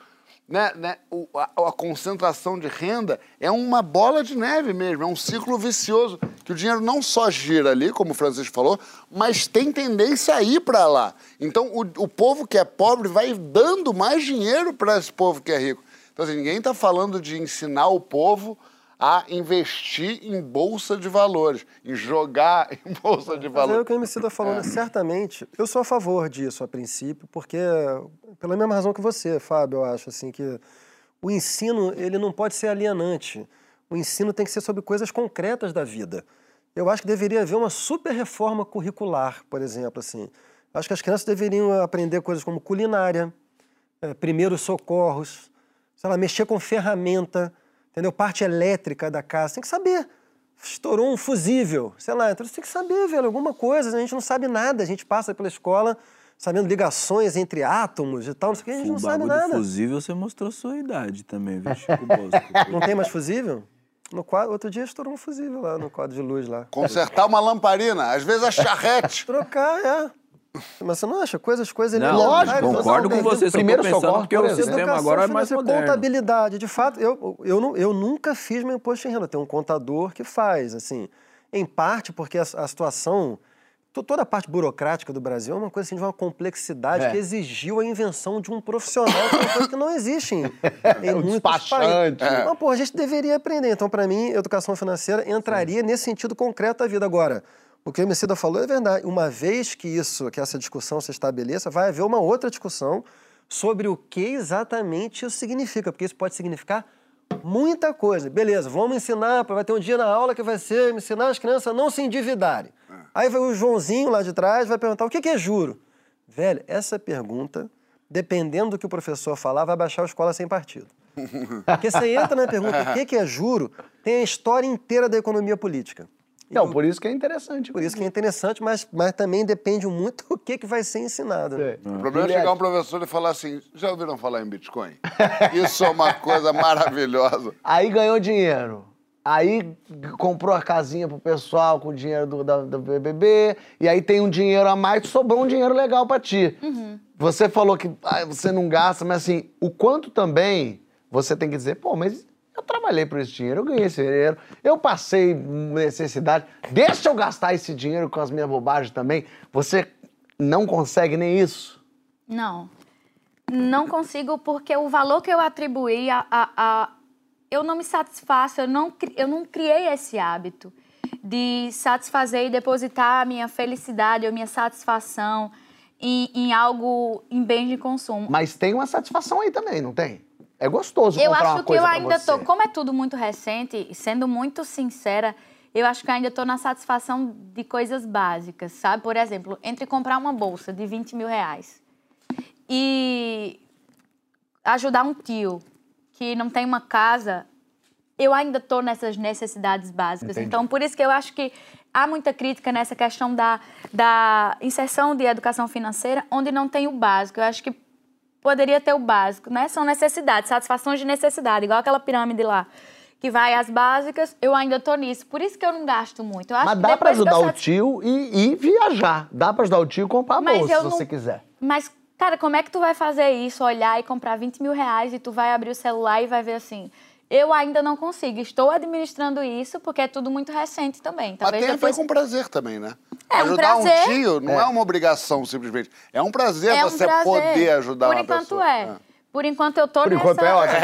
né, né, o, a, a, concentração de renda é uma bola de neve mesmo, é um ciclo vicioso, que o dinheiro não só gira ali, como o Francisco falou, mas tem tendência a ir para lá. Então, o, o povo que é pobre vai dando mais dinheiro para esse povo que é rico. Então, assim, ninguém está falando de ensinar o povo a investir em bolsa de valores, em jogar em bolsa de valores. Mas é o que o MC está falando, é. certamente. Eu sou a favor disso a princípio, porque pela mesma razão que você, Fábio, eu acho assim que o ensino ele não pode ser alienante. O ensino tem que ser sobre coisas concretas da vida. Eu acho que deveria haver uma super reforma curricular, por exemplo, assim. Acho que as crianças deveriam aprender coisas como culinária, é, primeiros socorros, sei lá, mexer com ferramenta entendeu? Parte elétrica da casa, tem que saber. Estourou um fusível, sei lá, então você tem que saber, velho, alguma coisa. A gente não sabe nada, a gente passa pela escola sabendo ligações entre átomos e tal, não sei o que, a gente não sabe nada. fusível você mostrou sua idade também, viu, Chico Não tem mais fusível? No quadro, outro dia estourou um fusível lá no quadro de luz lá. Consertar uma lamparina, às vezes a charrete. Trocar, é. Mas você não acha? Coisas, coisas... Não, lógico, concordo com você. Primeiro socorro, porque o sistema agora é mais moderno. Contabilidade, de fato, eu, eu, não, eu nunca fiz meu imposto de renda. Tem um contador que faz, assim. Em parte porque a, a situação toda a parte burocrática do Brasil é uma coisa assim, de uma complexidade é. que exigiu a invenção de um profissional, que é uma coisa que não existe em, em o muitos países. É. Mas, pô, a gente deveria aprender. Então, para mim, educação financeira entraria Sim. nesse sentido concreto da vida. Agora, o que o Emicida falou é verdade. Uma vez que isso, que essa discussão se estabeleça, vai haver uma outra discussão sobre o que exatamente isso significa, porque isso pode significar muita coisa. Beleza, vamos ensinar, vai ter um dia na aula que vai ser ensinar as crianças a não se endividarem. É. Aí vai o Joãozinho lá de trás vai perguntar o que é juro. Velho, essa pergunta, dependendo do que o professor falar, vai baixar a escola sem partido. Porque você entra na pergunta o que é juro, tem a história inteira da economia política. Não, por isso que é interessante. Por isso que é interessante, mas, mas também depende muito do que, que vai ser ensinado. É. O problema é chegar um professor e falar assim: já ouviram falar em Bitcoin? Isso é uma coisa maravilhosa. Aí ganhou dinheiro. Aí comprou a casinha pro pessoal com o dinheiro do, da- do BBB. E aí tem um dinheiro a mais, sobrou um dinheiro legal pra ti. Você falou que ah, você não gasta, mas assim, o quanto também você tem que dizer, pô, mas eu trabalhei por esse dinheiro, eu ganhei esse dinheiro, eu passei necessidade, deixa eu gastar esse dinheiro com as minhas bobagens também. Você não consegue nem isso. Não. Não consigo porque o valor que eu atribuí a, a, a- eu não me satisfaço, eu não, eu não criei esse hábito de satisfazer e depositar a minha felicidade ou minha satisfação em, em algo, em bem de consumo. Mas tem uma satisfação aí também, não tem? É gostoso Eu comprar uma acho que coisa eu ainda tô, como é tudo muito recente, sendo muito sincera, eu acho que eu ainda tô na satisfação de coisas básicas, sabe? Por exemplo, entre comprar uma bolsa de 20 mil reais e ajudar um tio que não tem uma casa, eu ainda tô nessas necessidades básicas. Entendi. Então, por isso que eu acho que há muita crítica nessa questão da, da inserção de educação financeira, onde não tem o básico. Eu acho que poderia ter o básico, né? São necessidades, satisfações de necessidade, igual aquela pirâmide lá. Que vai às básicas, eu ainda tô nisso. Por isso que eu não gasto muito. Eu acho Mas dá eu ajudar o tio e, e viajar. Dá pra ajudar o tio e comprar a Mas bolsa, se não- você quiser. Mas, cara, como é que tu vai fazer isso? Olhar e comprar 20 mil reais e tu vai abrir o celular e vai ver assim. Eu ainda não consigo. Estou administrando isso porque é tudo muito recente também. Mas Talvez tem a ver depois... com prazer também, né? É um ajudar prazer. um tio não é. uma obrigação, simplesmente. É um prazer É um você prazer. poder ajudar Por uma enquanto pessoa. é. Por enquanto eu tô Por nessa... enquanto é ótimo.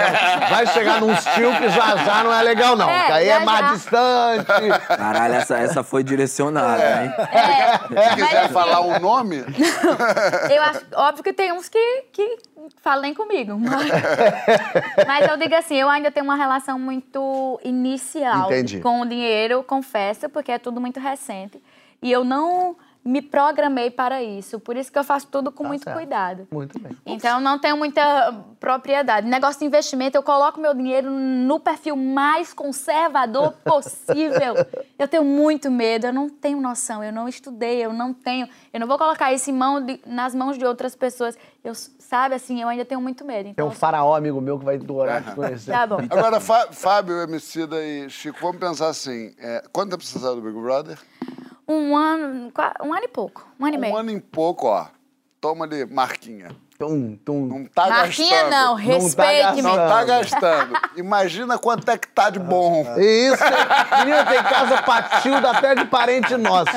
Vai chegar num tio que já já não é legal, não. É, aí é mais já. distante. Caralho, essa, essa foi direcionada, hein? É, Se mas quiser assim, falar um nome, Eu acho, óbvio que tem uns que, que falem comigo. Mas, mas eu digo assim, eu ainda tenho uma relação muito inicial Entendi. com o dinheiro, confesso, porque é tudo muito recente. E eu não me programei para isso. Por isso que eu faço tudo com muito Tá certo. cuidado. Muito bem. Então, eu não tenho muita propriedade. Negócio de investimento, eu coloco meu dinheiro no perfil mais conservador possível. Eu tenho muito medo, eu não tenho noção, eu não estudei, eu não tenho. Eu não vou colocar isso em mão de- nas mãos de outras pessoas. Eu, sabe, assim, eu ainda tenho muito medo. Tem Então, um faraó amigo meu que vai adorar te conhecer. Tá bom. Agora, Fá- Fábio, Emicida e Chico, vamos pensar assim: é, quanto tempo você saiu do Big Brother? Um ano, um ano e pouco. Um ano e meio. Um ano e pouco, ó. Toma ali, marquinha. Tum, tum. Não tá Marquinha gastando. não, respeite-me. Não tá gastando. Imagina quanto é que tá de bom. Isso, menina, tem casa patilda até de parente nosso.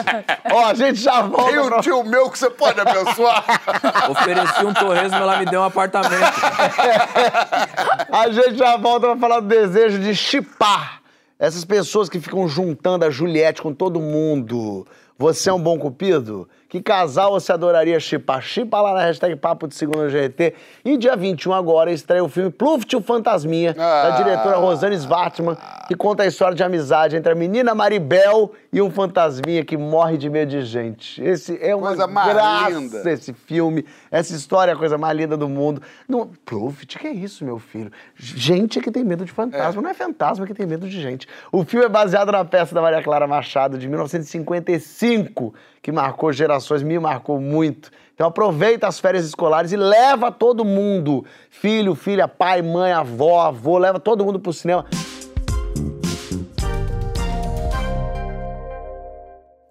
Ó, a gente já volta Tem um pra... tio meu que você pode abençoar. Ofereci um torresmo, ela me deu um apartamento. A gente já volta pra falar do desejo de chipar. Essas pessoas que ficam juntando a Juliette com todo mundo. Você é um bom cupido? Que casal você adoraria chipar? Chipa lá na hashtag Papo de Segunda GT. E dia 21 agora estreia o filme Pluft o Fantasminha, da Ah. diretora Rosane Svartman, que conta a história de amizade entre a menina Maribel e um fantasminha que morre de medo de gente. Esse é uma Coisa graça, linda. esse filme. Essa história é a coisa mais linda do mundo. Não, Pluft, que é isso, meu filho? Gente que tem medo de fantasma. Não é fantasma que tem medo de gente. O filme é baseado na peça da Maria Clara Machado, de 1955, que marcou gerações, me marcou muito. Então aproveita as férias escolares e leva todo mundo. Filho, filha, pai, mãe, avó, avô, leva todo mundo pro cinema.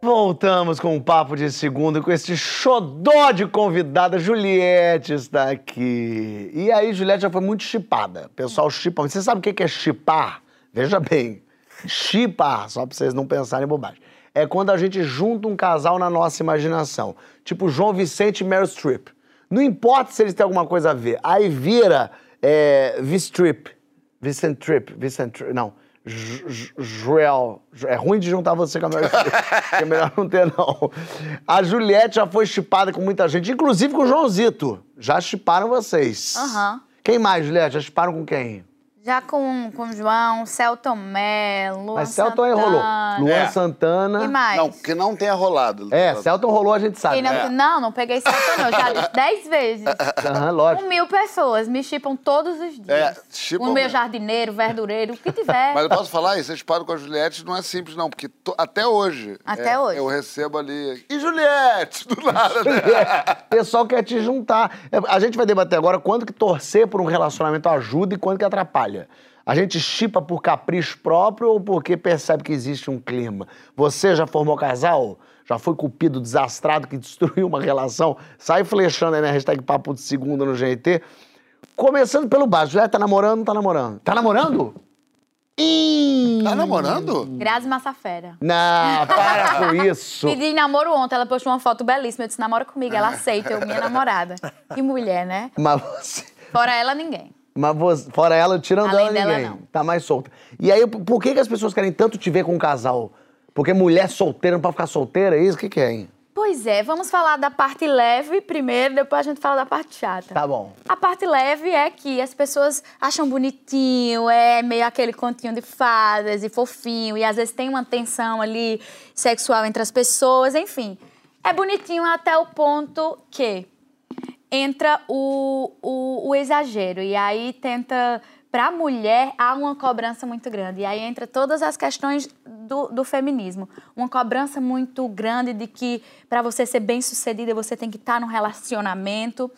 Voltamos com um papo de segunda com esse xodó de convidada. Juliette está aqui. E aí, Juliette já foi muito chipada. O pessoal chipa. Você sabe o que é chipar? Veja bem. Chipar, só pra vocês não pensarem em bobagem. É quando a gente junta um casal na nossa imaginação. Tipo João Vicente e Meryl Streep. Não importa se eles têm alguma coisa a ver. Aí vira é, V-Strip. Vincent Tripp. Vincent Tripp. Não. Joel. É ruim de juntar você com a Streep. é melhor não ter, não. A Juliette já foi chipada com muita gente, inclusive com o Joãozito. Já chiparam vocês. Aham. Quem mais, Juliette? Já chiparam com quem? Já com, com o João, Celton Mello, Luan Mas Celton aí rolou. Santana. Luan É. Santana. E mais? Não, que não tenha rolado. É, Celton rolou, a gente sabe. Não, É. não, não peguei Celton não. Já disse dez vezes. Aham, lógico. Com mil pessoas. Me chipam todos os dias. É, chipam o meu jardineiro, verdureiro, o que tiver. Mas eu posso falar, esse chipado com a Juliette não é simples, não, porque to- até hoje. Até é, hoje. Eu recebo ali. E Juliette? Do nada, né? O pessoal quer te juntar. É, A gente vai debater agora quanto que torcer por um relacionamento ajuda e quanto que atrapalha. A gente chipa por capricho próprio ou porque percebe que existe um clima? Você já formou casal? Já foi cupido desastrado que destruiu uma relação? Sai flechando aí na hashtag Papo de Segunda no GT. Começando pelo básico. Já tá namorando, não tá namorando? Tá namorando? Ih! Tá namorando? Grazi Massafera. Não, para com isso. Pedi namoro ontem, ela postou uma foto belíssima. Eu disse, namora comigo, ela aceita, eu, minha namorada. Que mulher, né? Mas você... Fora ela, ninguém. Mas você, fora ela, tirando Além ela, dela, ninguém. não. Tá mais solta. E aí, por que, que as pessoas querem tanto te ver com um casal? Porque mulher solteira não pode ficar solteira, é isso? O que, que é, hein? Pois é, vamos falar da parte leve primeiro, depois a gente fala da parte chata. Tá bom. A parte leve é que as pessoas acham bonitinho, é meio aquele continho de fadas e fofinho, e às vezes tem uma tensão ali sexual entre as pessoas, enfim. É bonitinho até o ponto que entra o, o, o exagero, e aí tenta. Para a mulher, há uma cobrança muito grande. E aí entra todas as questões do, do feminismo. Uma cobrança muito grande de que para você ser bem sucedida, você tem que estar num relacionamento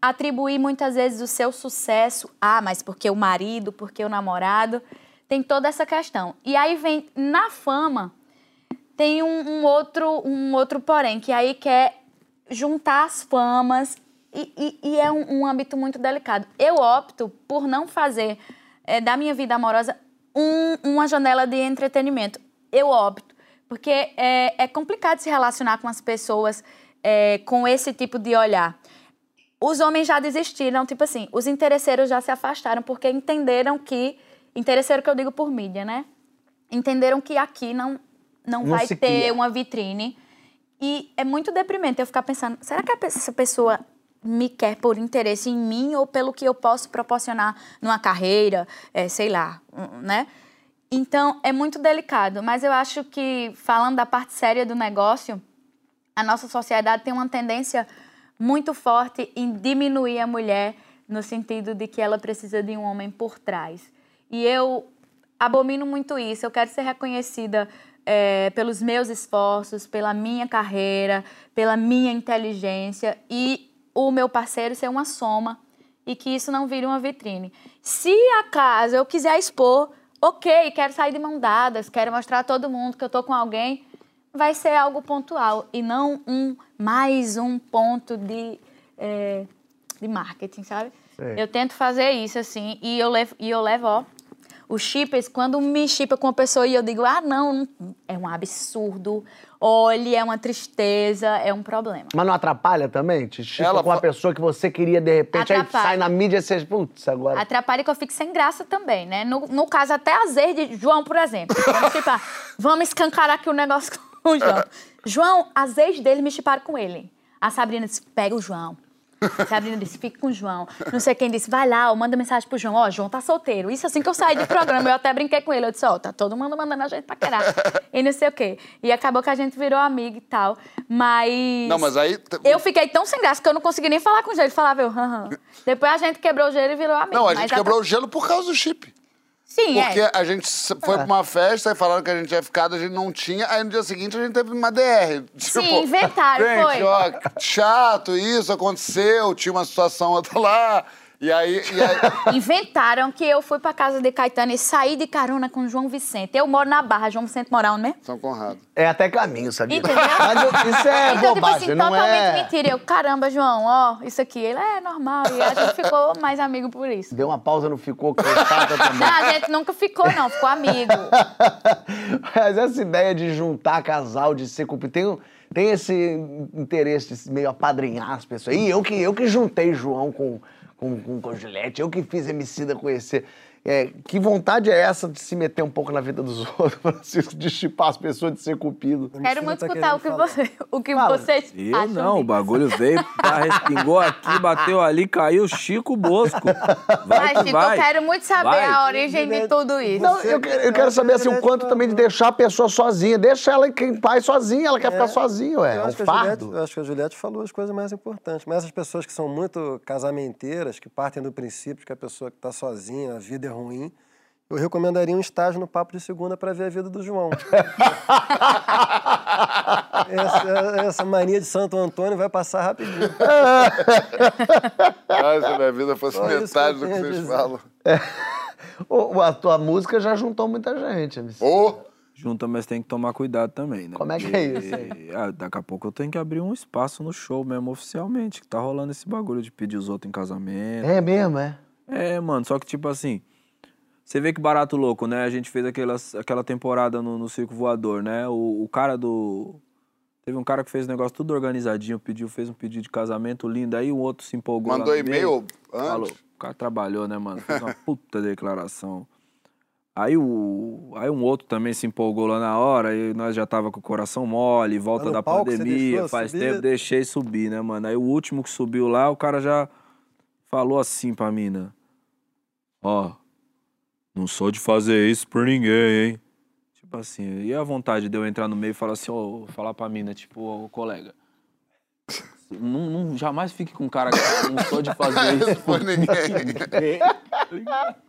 atribuir muitas vezes o seu sucesso, ah, mas porque o marido, porque o namorado, tem toda essa questão. E aí vem na fama tem um, um outro um outro porém que aí quer juntar as famas e, e- e é um, um âmbito muito delicado. Eu opto por não fazer eh, da minha vida amorosa um- uma janela de entretenimento. Eu opto porque é, é complicado se relacionar com as pessoas eh, com esse tipo de olhar. Os homens já desistiram, tipo assim, os interesseiros já se afastaram porque entenderam que. Interesseiro que eu digo por mídia, né? Entenderam que aqui não, não, Não vai ter cria. uma vitrine. E é muito deprimente eu ficar pensando: será que essa pessoa me quer por interesse em mim ou pelo que eu posso proporcionar numa carreira, eh, sei lá, né? Então é muito delicado, mas eu acho que, falando da parte séria do negócio, a nossa sociedade tem uma tendência muito forte em diminuir a mulher no sentido de que ela precisa de um homem por trás. E eu abomino muito isso. Eu quero ser reconhecida eh, pelos meus esforços, pela minha carreira, pela minha inteligência e o meu parceiro ser uma soma e que isso não vire uma vitrine. Se acaso eu quiser expor, ok, quero sair de mão dadas, quero mostrar a todo mundo que eu tô com alguém, vai ser algo pontual e não um mais um ponto de, eh, de marketing, sabe? Sei. Eu tento fazer isso assim e eu levo, e eu levo ó, os chippers, quando me chipa com uma pessoa e eu digo, ah, não, é um absurdo, olhe, é uma tristeza, é um problema. Mas não atrapalha também? Te chipa Ela com uma fa- pessoa que você queria, de repente, aí Atrapalha. sai na mídia e você... Putz, agora... Atrapalha que eu fico sem graça também, né? No, no caso, até azeite de João, por exemplo. Vamos, chipar. Vamos escancarar aqui o negócio com o João. João, as ex dele me chiparam com ele. A Sabrina disse, pega o João. Sabrina disse, fica com o João. Não sei quem disse, vai lá, ó, manda mensagem pro João. Ó, João tá solteiro. Isso assim que eu saí do programa. Eu até brinquei com ele. Eu disse, ó, tá todo mundo mandando a gente paquerar. E não sei o quê. E acabou que a gente virou amigo e tal. Mas... Não, mas aí. Eu fiquei tão sem graça que eu não consegui nem falar com o gelo. Ele falava eu, hã. Depois a gente quebrou o gelo e virou amigo. Não, a mas gente até- quebrou o gelo por causa do chip. Sim, Porque é. a gente foi pra uma festa e falaram que a gente tinha ficado, a gente não tinha. Aí no dia seguinte a gente teve uma DR. Sim, inventaram, gente, foi. ó, chato, isso aconteceu, tinha uma situação outra lá. E aí. E aí Inventaram que eu fui pra casa de Caetano e saí de carona com o João Vicente. Eu moro na Barra, João Vicente mora onde mesmo? São Conrado. É até caminho, sabia? Entendeu? Mas eu- isso é então, tipo bobagem, assim, não totalmente é... mentira. Eu, caramba, João, ó, isso aqui. Ele é normal. E a gente ficou mais amigo por isso. Deu uma pausa, não ficou coitada também. Não, a gente nunca ficou, não, ficou amigo. Mas essa ideia de juntar casal, de ser cupido, tem, tem esse interesse de meio apadrinhar as pessoas. E eu que, eu que juntei João com, com, com, com Juliette, eu que fiz Emicida conhecer. É, que vontade é essa de se meter um pouco na vida dos outros, Francisco, de chipar as pessoas, de ser cupido? Quero muito tá escutar o que, falar. você, o que Fala. vocês Eu acham não, o bagulho veio, tá, respingou aqui, bateu ali, caiu Chico Bosco. Vai Chico, vai. eu quero muito saber Vai. a origem de tudo isso. Não, eu, quero- eu quero saber assim, o quanto também de deixar a pessoa sozinha. Deixa ela em paz sozinha, ela quer ficar sozinha, ué. Eu É um a Juliette, fardo. eu acho que a Juliette falou as coisas mais importantes. Mas essas pessoas que são muito casamenteiras, que partem do princípio de que a pessoa que está sozinha, a vida é ruim, eu recomendaria um estágio no Papo de Segunda para ver a vida do João. essa, essa mania de Santo Antônio vai passar rapidinho. Ah, se a minha vida fosse Só metade que do que vocês dizer. falam. Ô, a tua música já juntou muita gente, MC. Ô, Junta, mas tem que tomar cuidado também, né? Como é que Porque, é isso aí? ah, daqui a pouco eu tenho que abrir um espaço no show mesmo, oficialmente. Que tá rolando esse bagulho de pedir os outros em casamento. É mesmo, é? É, mano, só que tipo assim. Você vê que barato louco, né? A gente fez aquelas, aquela temporada no, no Circo Voador, né? O, o cara do. Teve um cara que fez o negócio tudo organizadinho, pediu, fez um pedido de casamento lindo. Aí o outro se empolgou. lá mandou e-mail Falou, antes. o cara trabalhou, né, mano? Fez uma puta declaração. Aí, o, aí um outro também se empolgou lá na hora, e nós já tava com o coração mole, volta da pandemia, faz subir? tempo, deixei subir, né, mano? Aí o último que subiu lá, o cara já falou assim pra mina: Ó, não sou de fazer isso por ninguém, hein? Tipo assim, e a vontade de eu entrar no meio e falar assim, ó, falar pra mina, tipo, ô colega. Não, não- jamais fique com um cara que não sou de fazer isso Por ninguém.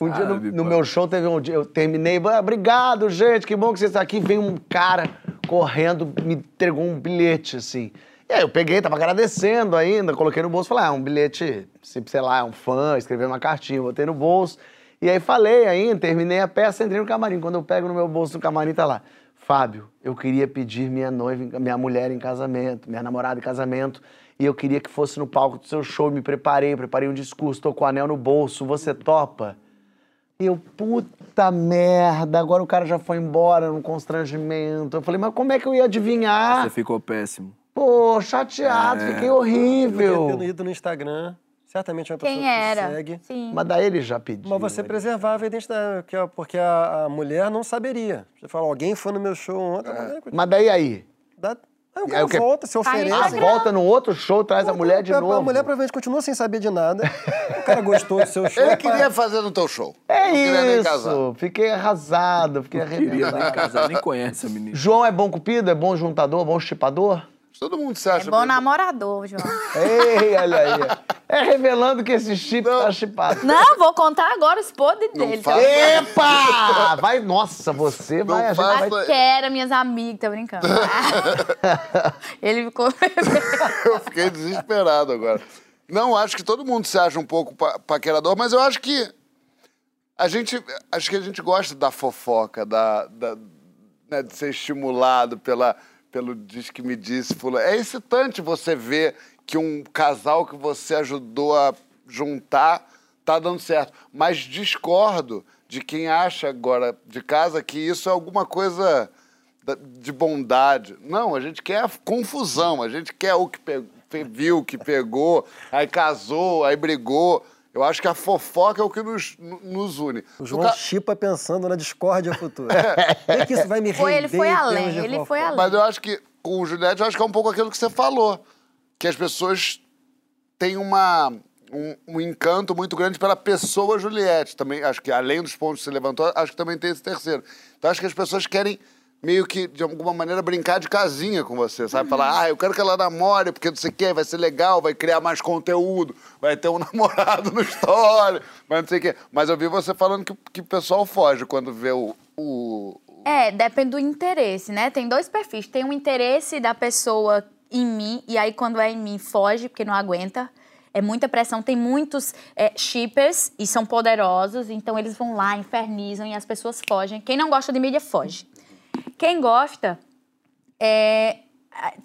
Um dia no, no meu show teve um dia, eu terminei, "Ah, obrigado, gente, que bom que você está aqui. Veio um cara correndo, me entregou um bilhete, assim. E aí eu peguei, tava agradecendo ainda, coloquei no bolso, falei, ah, um bilhete, se- sei lá, é um fã, escreveu uma cartinha, botei no bolso. E aí falei ainda, terminei a peça, entrei no camarim. Quando eu pego no meu bolso do camarim, tá lá. Fábio, eu queria pedir minha noiva, minha mulher em casamento, minha namorada em casamento, e eu queria que fosse no palco do seu show. Me preparei, preparei um discurso, tô com o anel no bolso, você topa? E eu, puta merda, agora o cara já foi embora num constrangimento. Eu falei, mas como é que eu ia adivinhar? Você ficou péssimo. Pô, chateado, É. fiquei Eu horrível. ter ido no Instagram. Certamente é uma pessoa Quem que era? segue. Sim. Mas daí ele já pediu. Mas você ele- preservava a identidade, que é- porque a, a mulher não saberia. Você fala, alguém foi no meu show ontem, mulher... Mas daí aí? Aí o Aí cara o quê? volta, se oferece. Ah, volta no outro show, traz a mulher de a, novo. A mulher provavelmente continua sem saber de nada. o cara gostou do seu show. Ele pá, queria fazer no teu show. É não queria isso, fiquei arrasado, fiquei Queria arrepiado. nem casar, nem conhece a menina. João é bom cupido, é bom juntador, bom estipador? Todo mundo se É acha. bom meio- namorador, João. Ei, olha aí. É revelando que esse chip tá chipado. Não, vou contar agora os podres dele. fala. Epa! Vai, nossa, você vai, faça- vai Mas que era minhas amigas, tô brincando. Ele ficou. Eu fiquei desesperado agora. Não, acho que todo mundo se acha um pouco pa- paquerador, mas eu acho que a gente, acho que a gente gosta da fofoca, da, da- né, de ser estimulado pela, pelo diz que me disse, fulano. É excitante você ver que um casal que você ajudou a juntar tá dando certo. Mas discordo de quem acha agora de casa que isso é alguma coisa de bondade. Não, a gente quer a confusão, a gente quer o que viu, que pegou, aí casou, aí brigou. Eu acho que a fofoca é o que nos, no- nos une. O João ca- chipa pensando na discórdia futura. Vê que isso vai me Foi, ele render foi além, ele fofoca. foi além. Mas eu acho que com o Juliette, eu acho que é um pouco aquilo que você falou. Que as pessoas têm uma, um, um encanto muito grande pela pessoa Juliette. Também, acho que além dos pontos que você levantou, acho que também tem esse terceiro. Então acho que as pessoas querem meio que, de alguma maneira, brincar de casinha com você, sabe? Falar, ah, eu quero que ela namore, porque não sei o quê, vai ser legal, vai criar mais conteúdo, vai ter um namorado no story, mas não sei o quê. Mas eu vi você falando que, que o pessoal foge quando vê o, o, É, depende do interesse, né? Tem dois perfis. Tem um interesse da pessoa em mim, e aí quando é em mim, foge, porque não aguenta. É muita pressão. Tem muitos é, shippers e são poderosos, então eles vão lá, infernizam e as pessoas fogem. Quem não gosta de mídia, foge. Quem gosta, é,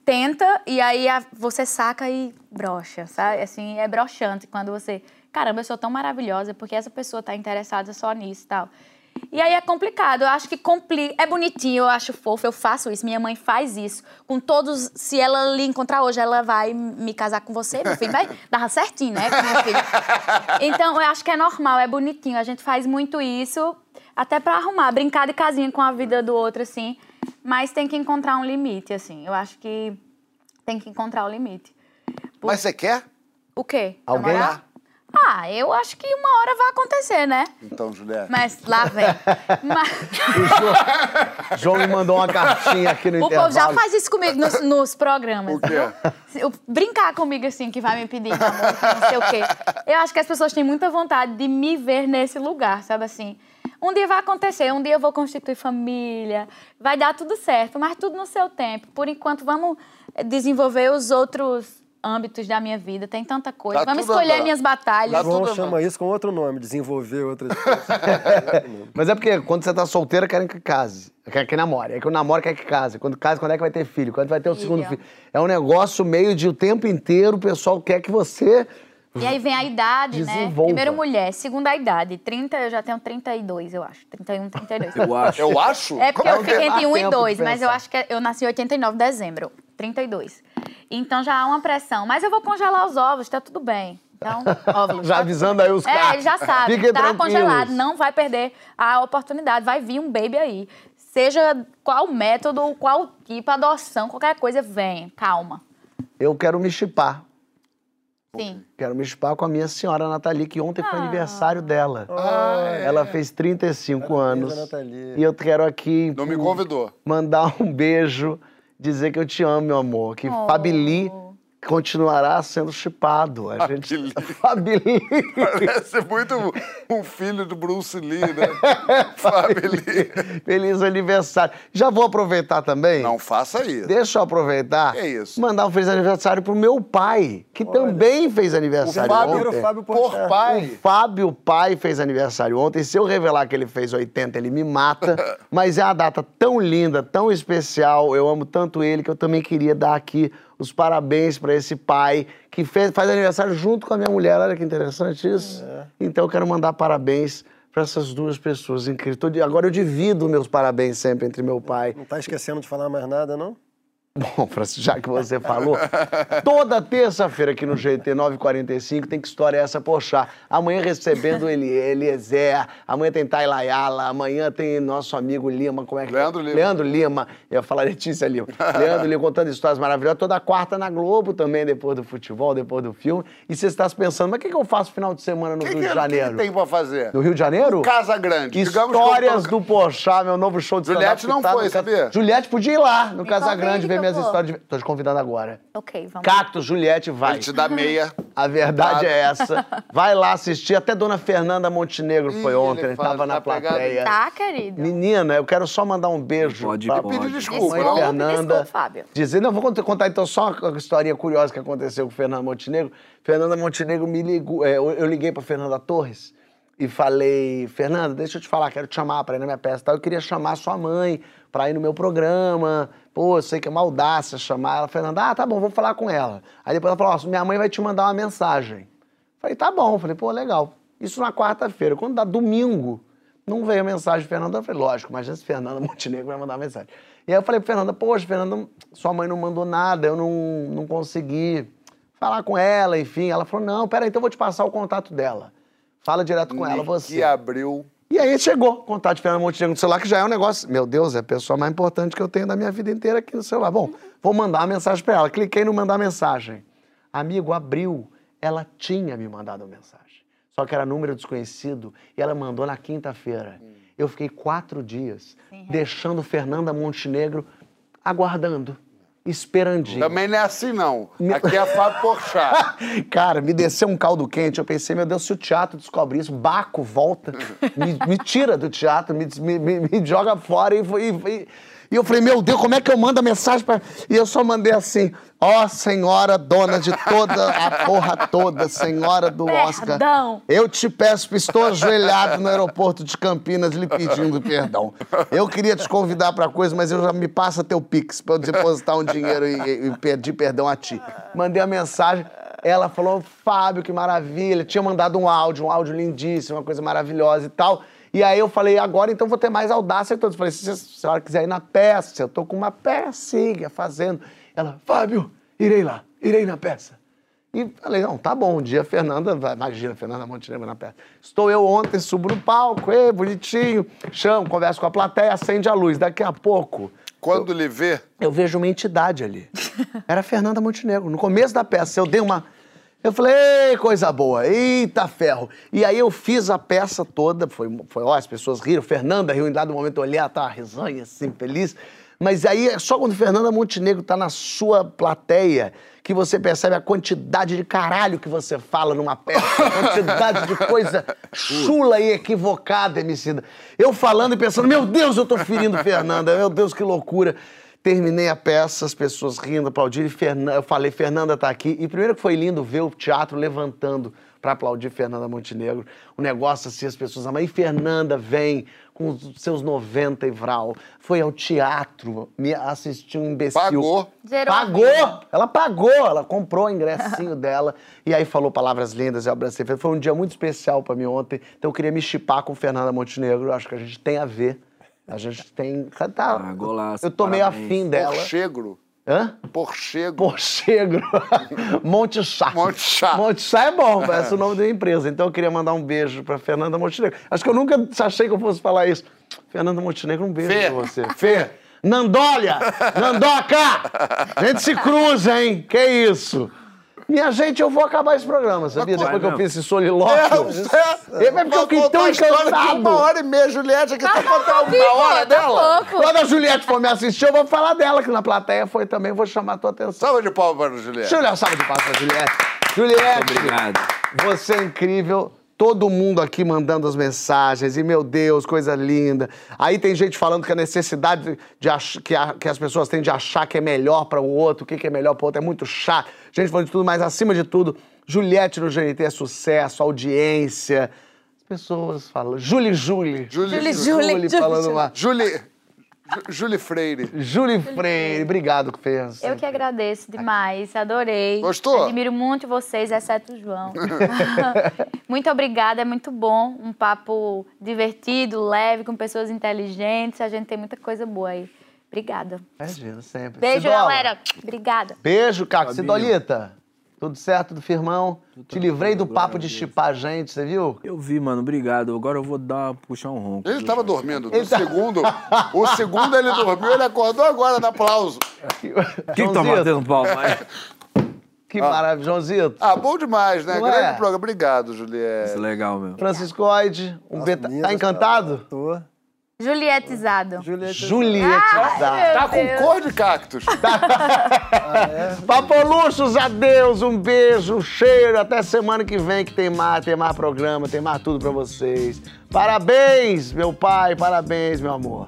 tenta e aí a- você saca e brocha, sabe? Assim, é broxante quando você... Caramba, eu sou tão maravilhosa porque essa pessoa tá interessada só nisso e tal. E aí é complicado, eu acho que complica. É bonitinho, eu acho fofo, eu faço isso. Minha mãe faz isso. Com todos, se ela lhe encontrar hoje, ela vai me casar com você, meu filho. Vai dar certinho, né. Então, eu acho que é normal, é bonitinho. A gente faz muito isso, até pra arrumar, brincar de casinha com a vida do outro, assim. Mas tem que encontrar um limite, assim. Eu acho que tem que encontrar o limite. Mas você quer? O quê? Alguém? Namorar? Ah, eu acho que uma hora vai acontecer, né? Então, Juliette. Mas lá vem. Mas... João me mandou uma cartinha aqui no O intervalo. povo já faz isso comigo nos, nos programas. O quê? Eu- Brincar comigo assim, que vai me pedir namoro, que não sei o quê. Eu acho que as pessoas têm muita vontade de me ver nesse lugar, sabe assim? Um dia vai acontecer, um dia eu vou constituir família, vai dar tudo certo, mas tudo no seu tempo. Por enquanto, vamos desenvolver os outros âmbitos da minha vida, tem tanta coisa. Tá Vamos escolher andando. minhas batalhas. Tá João chama isso com outro nome, desenvolver outras coisas. Mas é porque quando você tá solteira, querem que case. Quer que namore. É que o namoro quer que case. Quando casa, quando é que vai ter filho? Quando vai ter o Filho. segundo filho? É um negócio meio de o tempo inteiro o pessoal quer que você. E aí vem a idade, né? Desenvolva. Primeiro mulher, segunda a idade. 30, eu já tenho 32, eu acho. 31, 32. Eu acho. Eu acho? É porque Como eu que fiquei dá entre 1 e tempo de 2, mas eu acho que eu nasci em 89 de dezembro. 32. Então já há uma pressão. Mas eu vou congelar os ovos, tá tudo bem. Então, óvulos. Já tá avisando aí os É, caras. ele já sabe. Fiquem tá tranquilos. congelado, não vai perder a oportunidade. Vai vir um baby aí. Seja qual método, qual tipo, adoção, qualquer coisa, vem. Calma. Eu quero me chipar. Sim. Quero me chipar com a minha senhora Nathalie, que ontem foi Ah. aniversário dela. Ela fez 35 anos. Nathalie. E eu quero aqui Não me convidou. mandar um beijo, dizer que eu te amo, meu amor. Que Oh. Fabili continuará sendo chipado. A gente... Fabili. Fabili. Parece muito um filho do Bruce Lee, né? Family. Feliz aniversário. Já vou aproveitar também. Não faça isso. Deixa eu aproveitar. Que isso? Mandar um feliz aniversário pro meu pai, que também fez O aniversário Fábio, ontem. o Fábio por pai. Fábio Pai fez aniversário ontem. Se eu revelar que ele fez 80, ele me mata. Mas é uma data tão linda, tão especial. Eu amo tanto ele que eu também queria dar aqui os parabéns para esse pai que fez, faz aniversário junto com a minha mulher. Olha que interessante isso. Então eu quero mandar parabéns para essas duas pessoas incríveis. Agora eu divido meus parabéns sempre entre meu pai Não tá esquecendo de falar mais nada, não? Bom, Francisco, já que você falou, toda terça-feira aqui no GT 945 tem que história essa, poxa. Amanhã recebendo ele, Eliezer, amanhã tem Tailayala, amanhã tem nosso amigo Lima, como é que é? Leandro Lima. Leandro Lima, eu ia falar Letícia Lima. Leandro Lima contando histórias maravilhosas, toda quarta na Globo também, depois do futebol, depois do filme. E você está se pensando, mas o que, que eu faço final de semana no O que, Rio que, de que Janeiro? tem pra fazer? No Rio de Janeiro? Casa Grande. Que Histórias tô- do Pochá, meu novo show de Juliette não que tá foi, sabia? Juliette podia ir lá, no Me Casa Grande, ver que minhas vou. histórias. De... Tô te convidando agora. Ok, vamos. Cactus, Juliette, vai. Ele te dá meia. A verdade Tá. é essa. Vai lá assistir. Até Dona Fernanda Montenegro foi ontem, ele tava na tá plateia. Tá, querido. Menina, eu quero só mandar um beijo Pode, pra pode. Pedir desculpa, Desculpa, não? Fernanda. desculpa, Fábio. Dizer, não, vou contar, então só uma historinha curiosa que aconteceu com Fernanda Montenegro. Fernanda Montenegro me ligou, é, eu, eu liguei pra Fernanda Torres e falei, Fernanda, deixa eu te falar, quero te chamar pra ir na minha peça e tal. Eu queria chamar sua mãe pra ir no meu programa. Pô, eu sei que é uma audácia chamar ela. Fernanda, ah, tá bom, vou falar com ela. Aí depois ela falou, ó, minha mãe vai te mandar uma mensagem. Falei, tá bom. Falei, pô, legal. Isso na quarta-feira. Quando dá domingo, não veio a mensagem de Fernanda. Eu falei, lógico, imagina se Fernanda Montenegro vai mandar uma mensagem. E aí eu falei pra Fernanda, poxa, Fernanda, sua mãe não mandou nada, eu não, não consegui falar com ela, enfim. Ela falou, não, peraí, então eu vou te passar o contato dela. Fala direto com ela, você. Que abriu. E aí chegou o contato de Fernanda Montenegro no celular, que já é um negócio. Meu Deus, é a pessoa mais importante que eu tenho da minha vida inteira aqui no celular. Bom, vou mandar uma mensagem pra ela. Cliquei no mandar mensagem. Amigo, abriu. Ela tinha me mandado uma mensagem. Só que era número desconhecido e ela mandou na quinta-feira. Eu fiquei quatro dias deixando Fernanda Montenegro aguardando, esperandinho. Também não é assim, não. Aqui é Fábio Porchat. Cara, me desceu um caldo quente. Eu pensei, meu Deus, se o teatro descobre isso, Baco volta, me, me tira do teatro, me, me- me- joga fora. E, foi- e, e- e eu falei, meu Deus, como é que eu mando a mensagem pra. E eu só mandei assim: Ó senhora dona de toda a porra toda, senhora do Oscar. Perdão. Eu te peço, estou ajoelhado no aeroporto de Campinas lhe pedindo perdão. Eu queria te convidar para coisa, mas eu já me passa teu Pix para eu depositar um dinheiro e- e pedir perdão a ti. Mandei a mensagem, ela falou, Fábio, que maravilha. Tinha mandado um áudio, um áudio lindíssimo, uma coisa maravilhosa e tal. E aí eu falei, agora então vou ter mais audácia todos. Falei, se a senhora quiser ir na peça, eu tô com uma pecinha fazendo. Ela, Fábio, irei lá, irei na peça. E falei, não, tá bom, um dia a Fernanda, imagina, a Fernanda Montenegro na peça. Estou eu ontem, subo no palco, ê, bonitinho, chamo, converso com a plateia, acende a luz. Daqui a pouco, Quando lhe vê, eu vejo uma entidade ali. Era a Fernanda Montenegro. No começo da peça, eu dei uma. Eu falei, "Ei, coisa boa, eita ferro. E aí eu fiz a peça toda, foi, foi ó, as pessoas riram, Fernanda riu, em dado momento eu olhei, ela tava risanha, assim, feliz. Mas aí é só quando Fernanda Montenegro tá na sua plateia que você percebe a quantidade de caralho que você fala numa peça, a quantidade de coisa chula e equivocada, Emicida. Eu falando e pensando, meu Deus, eu tô ferindo Fernanda, meu Deus, que loucura. Terminei a peça, as pessoas rindo, aplaudindo. Fernan- Eu falei, Fernanda tá aqui. E primeiro que foi lindo ver o teatro levantando para aplaudir Fernanda Montenegro. Um negócio assim, as pessoas amam. E Fernanda vem com os seus 90 e vral. Foi ao teatro, me assistiu um imbecil. Pagou. Pagou! Ela pagou, ela comprou o ingressinho dela e aí falou palavras lindas e eu abracei. Foi um dia muito especial pra mim ontem, então eu queria me chipar com Fernanda Montenegro. Eu acho que a gente tem a ver. A gente tem. Tá, Ah, golaço, eu tô meio afim dela. Porchegro. Hã? Porchegro. Porchegro. Monte Chá. Monte Chá. Monte Chá é bom, parece o nome da empresa. Então eu queria mandar um beijo pra Fernanda Montenegro. Acho que eu nunca achei que eu fosse falar isso. Fernanda Montenegro, um beijo Fê. pra você. Fê. Nandólia! Nandoca! A gente se cruza, hein? Que isso? Minha gente, eu vou acabar esse programa, sabia? Depois que eu fiz esse solilóquio. É, É porque eu fiquei tão a encantado. Uma hora e meia, Juliette, aqui tá contando Ih, uma hora dela. Quando a Juliette for me assistir, eu vou falar dela, que na plateia foi também, vou chamar a tua atenção. Salva de palmas para a Juliette. Olhar salva de palmas pra Juliette. Juliette, Obrigado. você é incrível. Todo mundo aqui mandando as mensagens, e meu Deus, coisa linda. Aí tem gente falando que a necessidade de ach- que, a- que as pessoas têm de achar que é melhor para o outro, o que, que é melhor para o outro, é muito chato. Gente falando de tudo, mas acima de tudo, Juliette no GNT é sucesso, audiência. As pessoas falam. Julie Julie. Julie, Julie, Julie, falando Julie. uma. Julie, Ju- Julie Freire. Julie Freire, obrigado, Fê. Eu que agradeço demais, adorei. Gostou? Admiro muito vocês, exceto o João. muito obrigada, é muito bom. Um papo divertido, leve, com pessoas inteligentes. A gente tem muita coisa boa aí. Obrigada. Imagina, sempre. Beijo, Cidola. galera. Obrigada. Beijo, Caco. Cidolita, tudo certo do firmão? Te livrei do papo de chipar a gente, você viu? Eu vi, mano, obrigado. Agora eu vou dar, puxar um ronco. Ele tava dormindo. Ele O tá- segundo, o segundo ele dormiu, ele acordou agora no aplauso. Quem que tá batendo palma aí? Que maravilha, Joãozito. Ah, bom demais, né? Não Grande é? programa. Obrigado, Isso é Juliette. legal, meu. Franciscoide, um Nossa, beta... Tá encantado? Tô. Julietizado. Juliette. Julietizado. Tá com cor de cactus. Papoluxos, adeus, um beijo, um cheiro. Até semana que vem que tem mais, tem mais programa, tem mais tudo pra vocês. Parabéns, meu pai, parabéns, meu amor.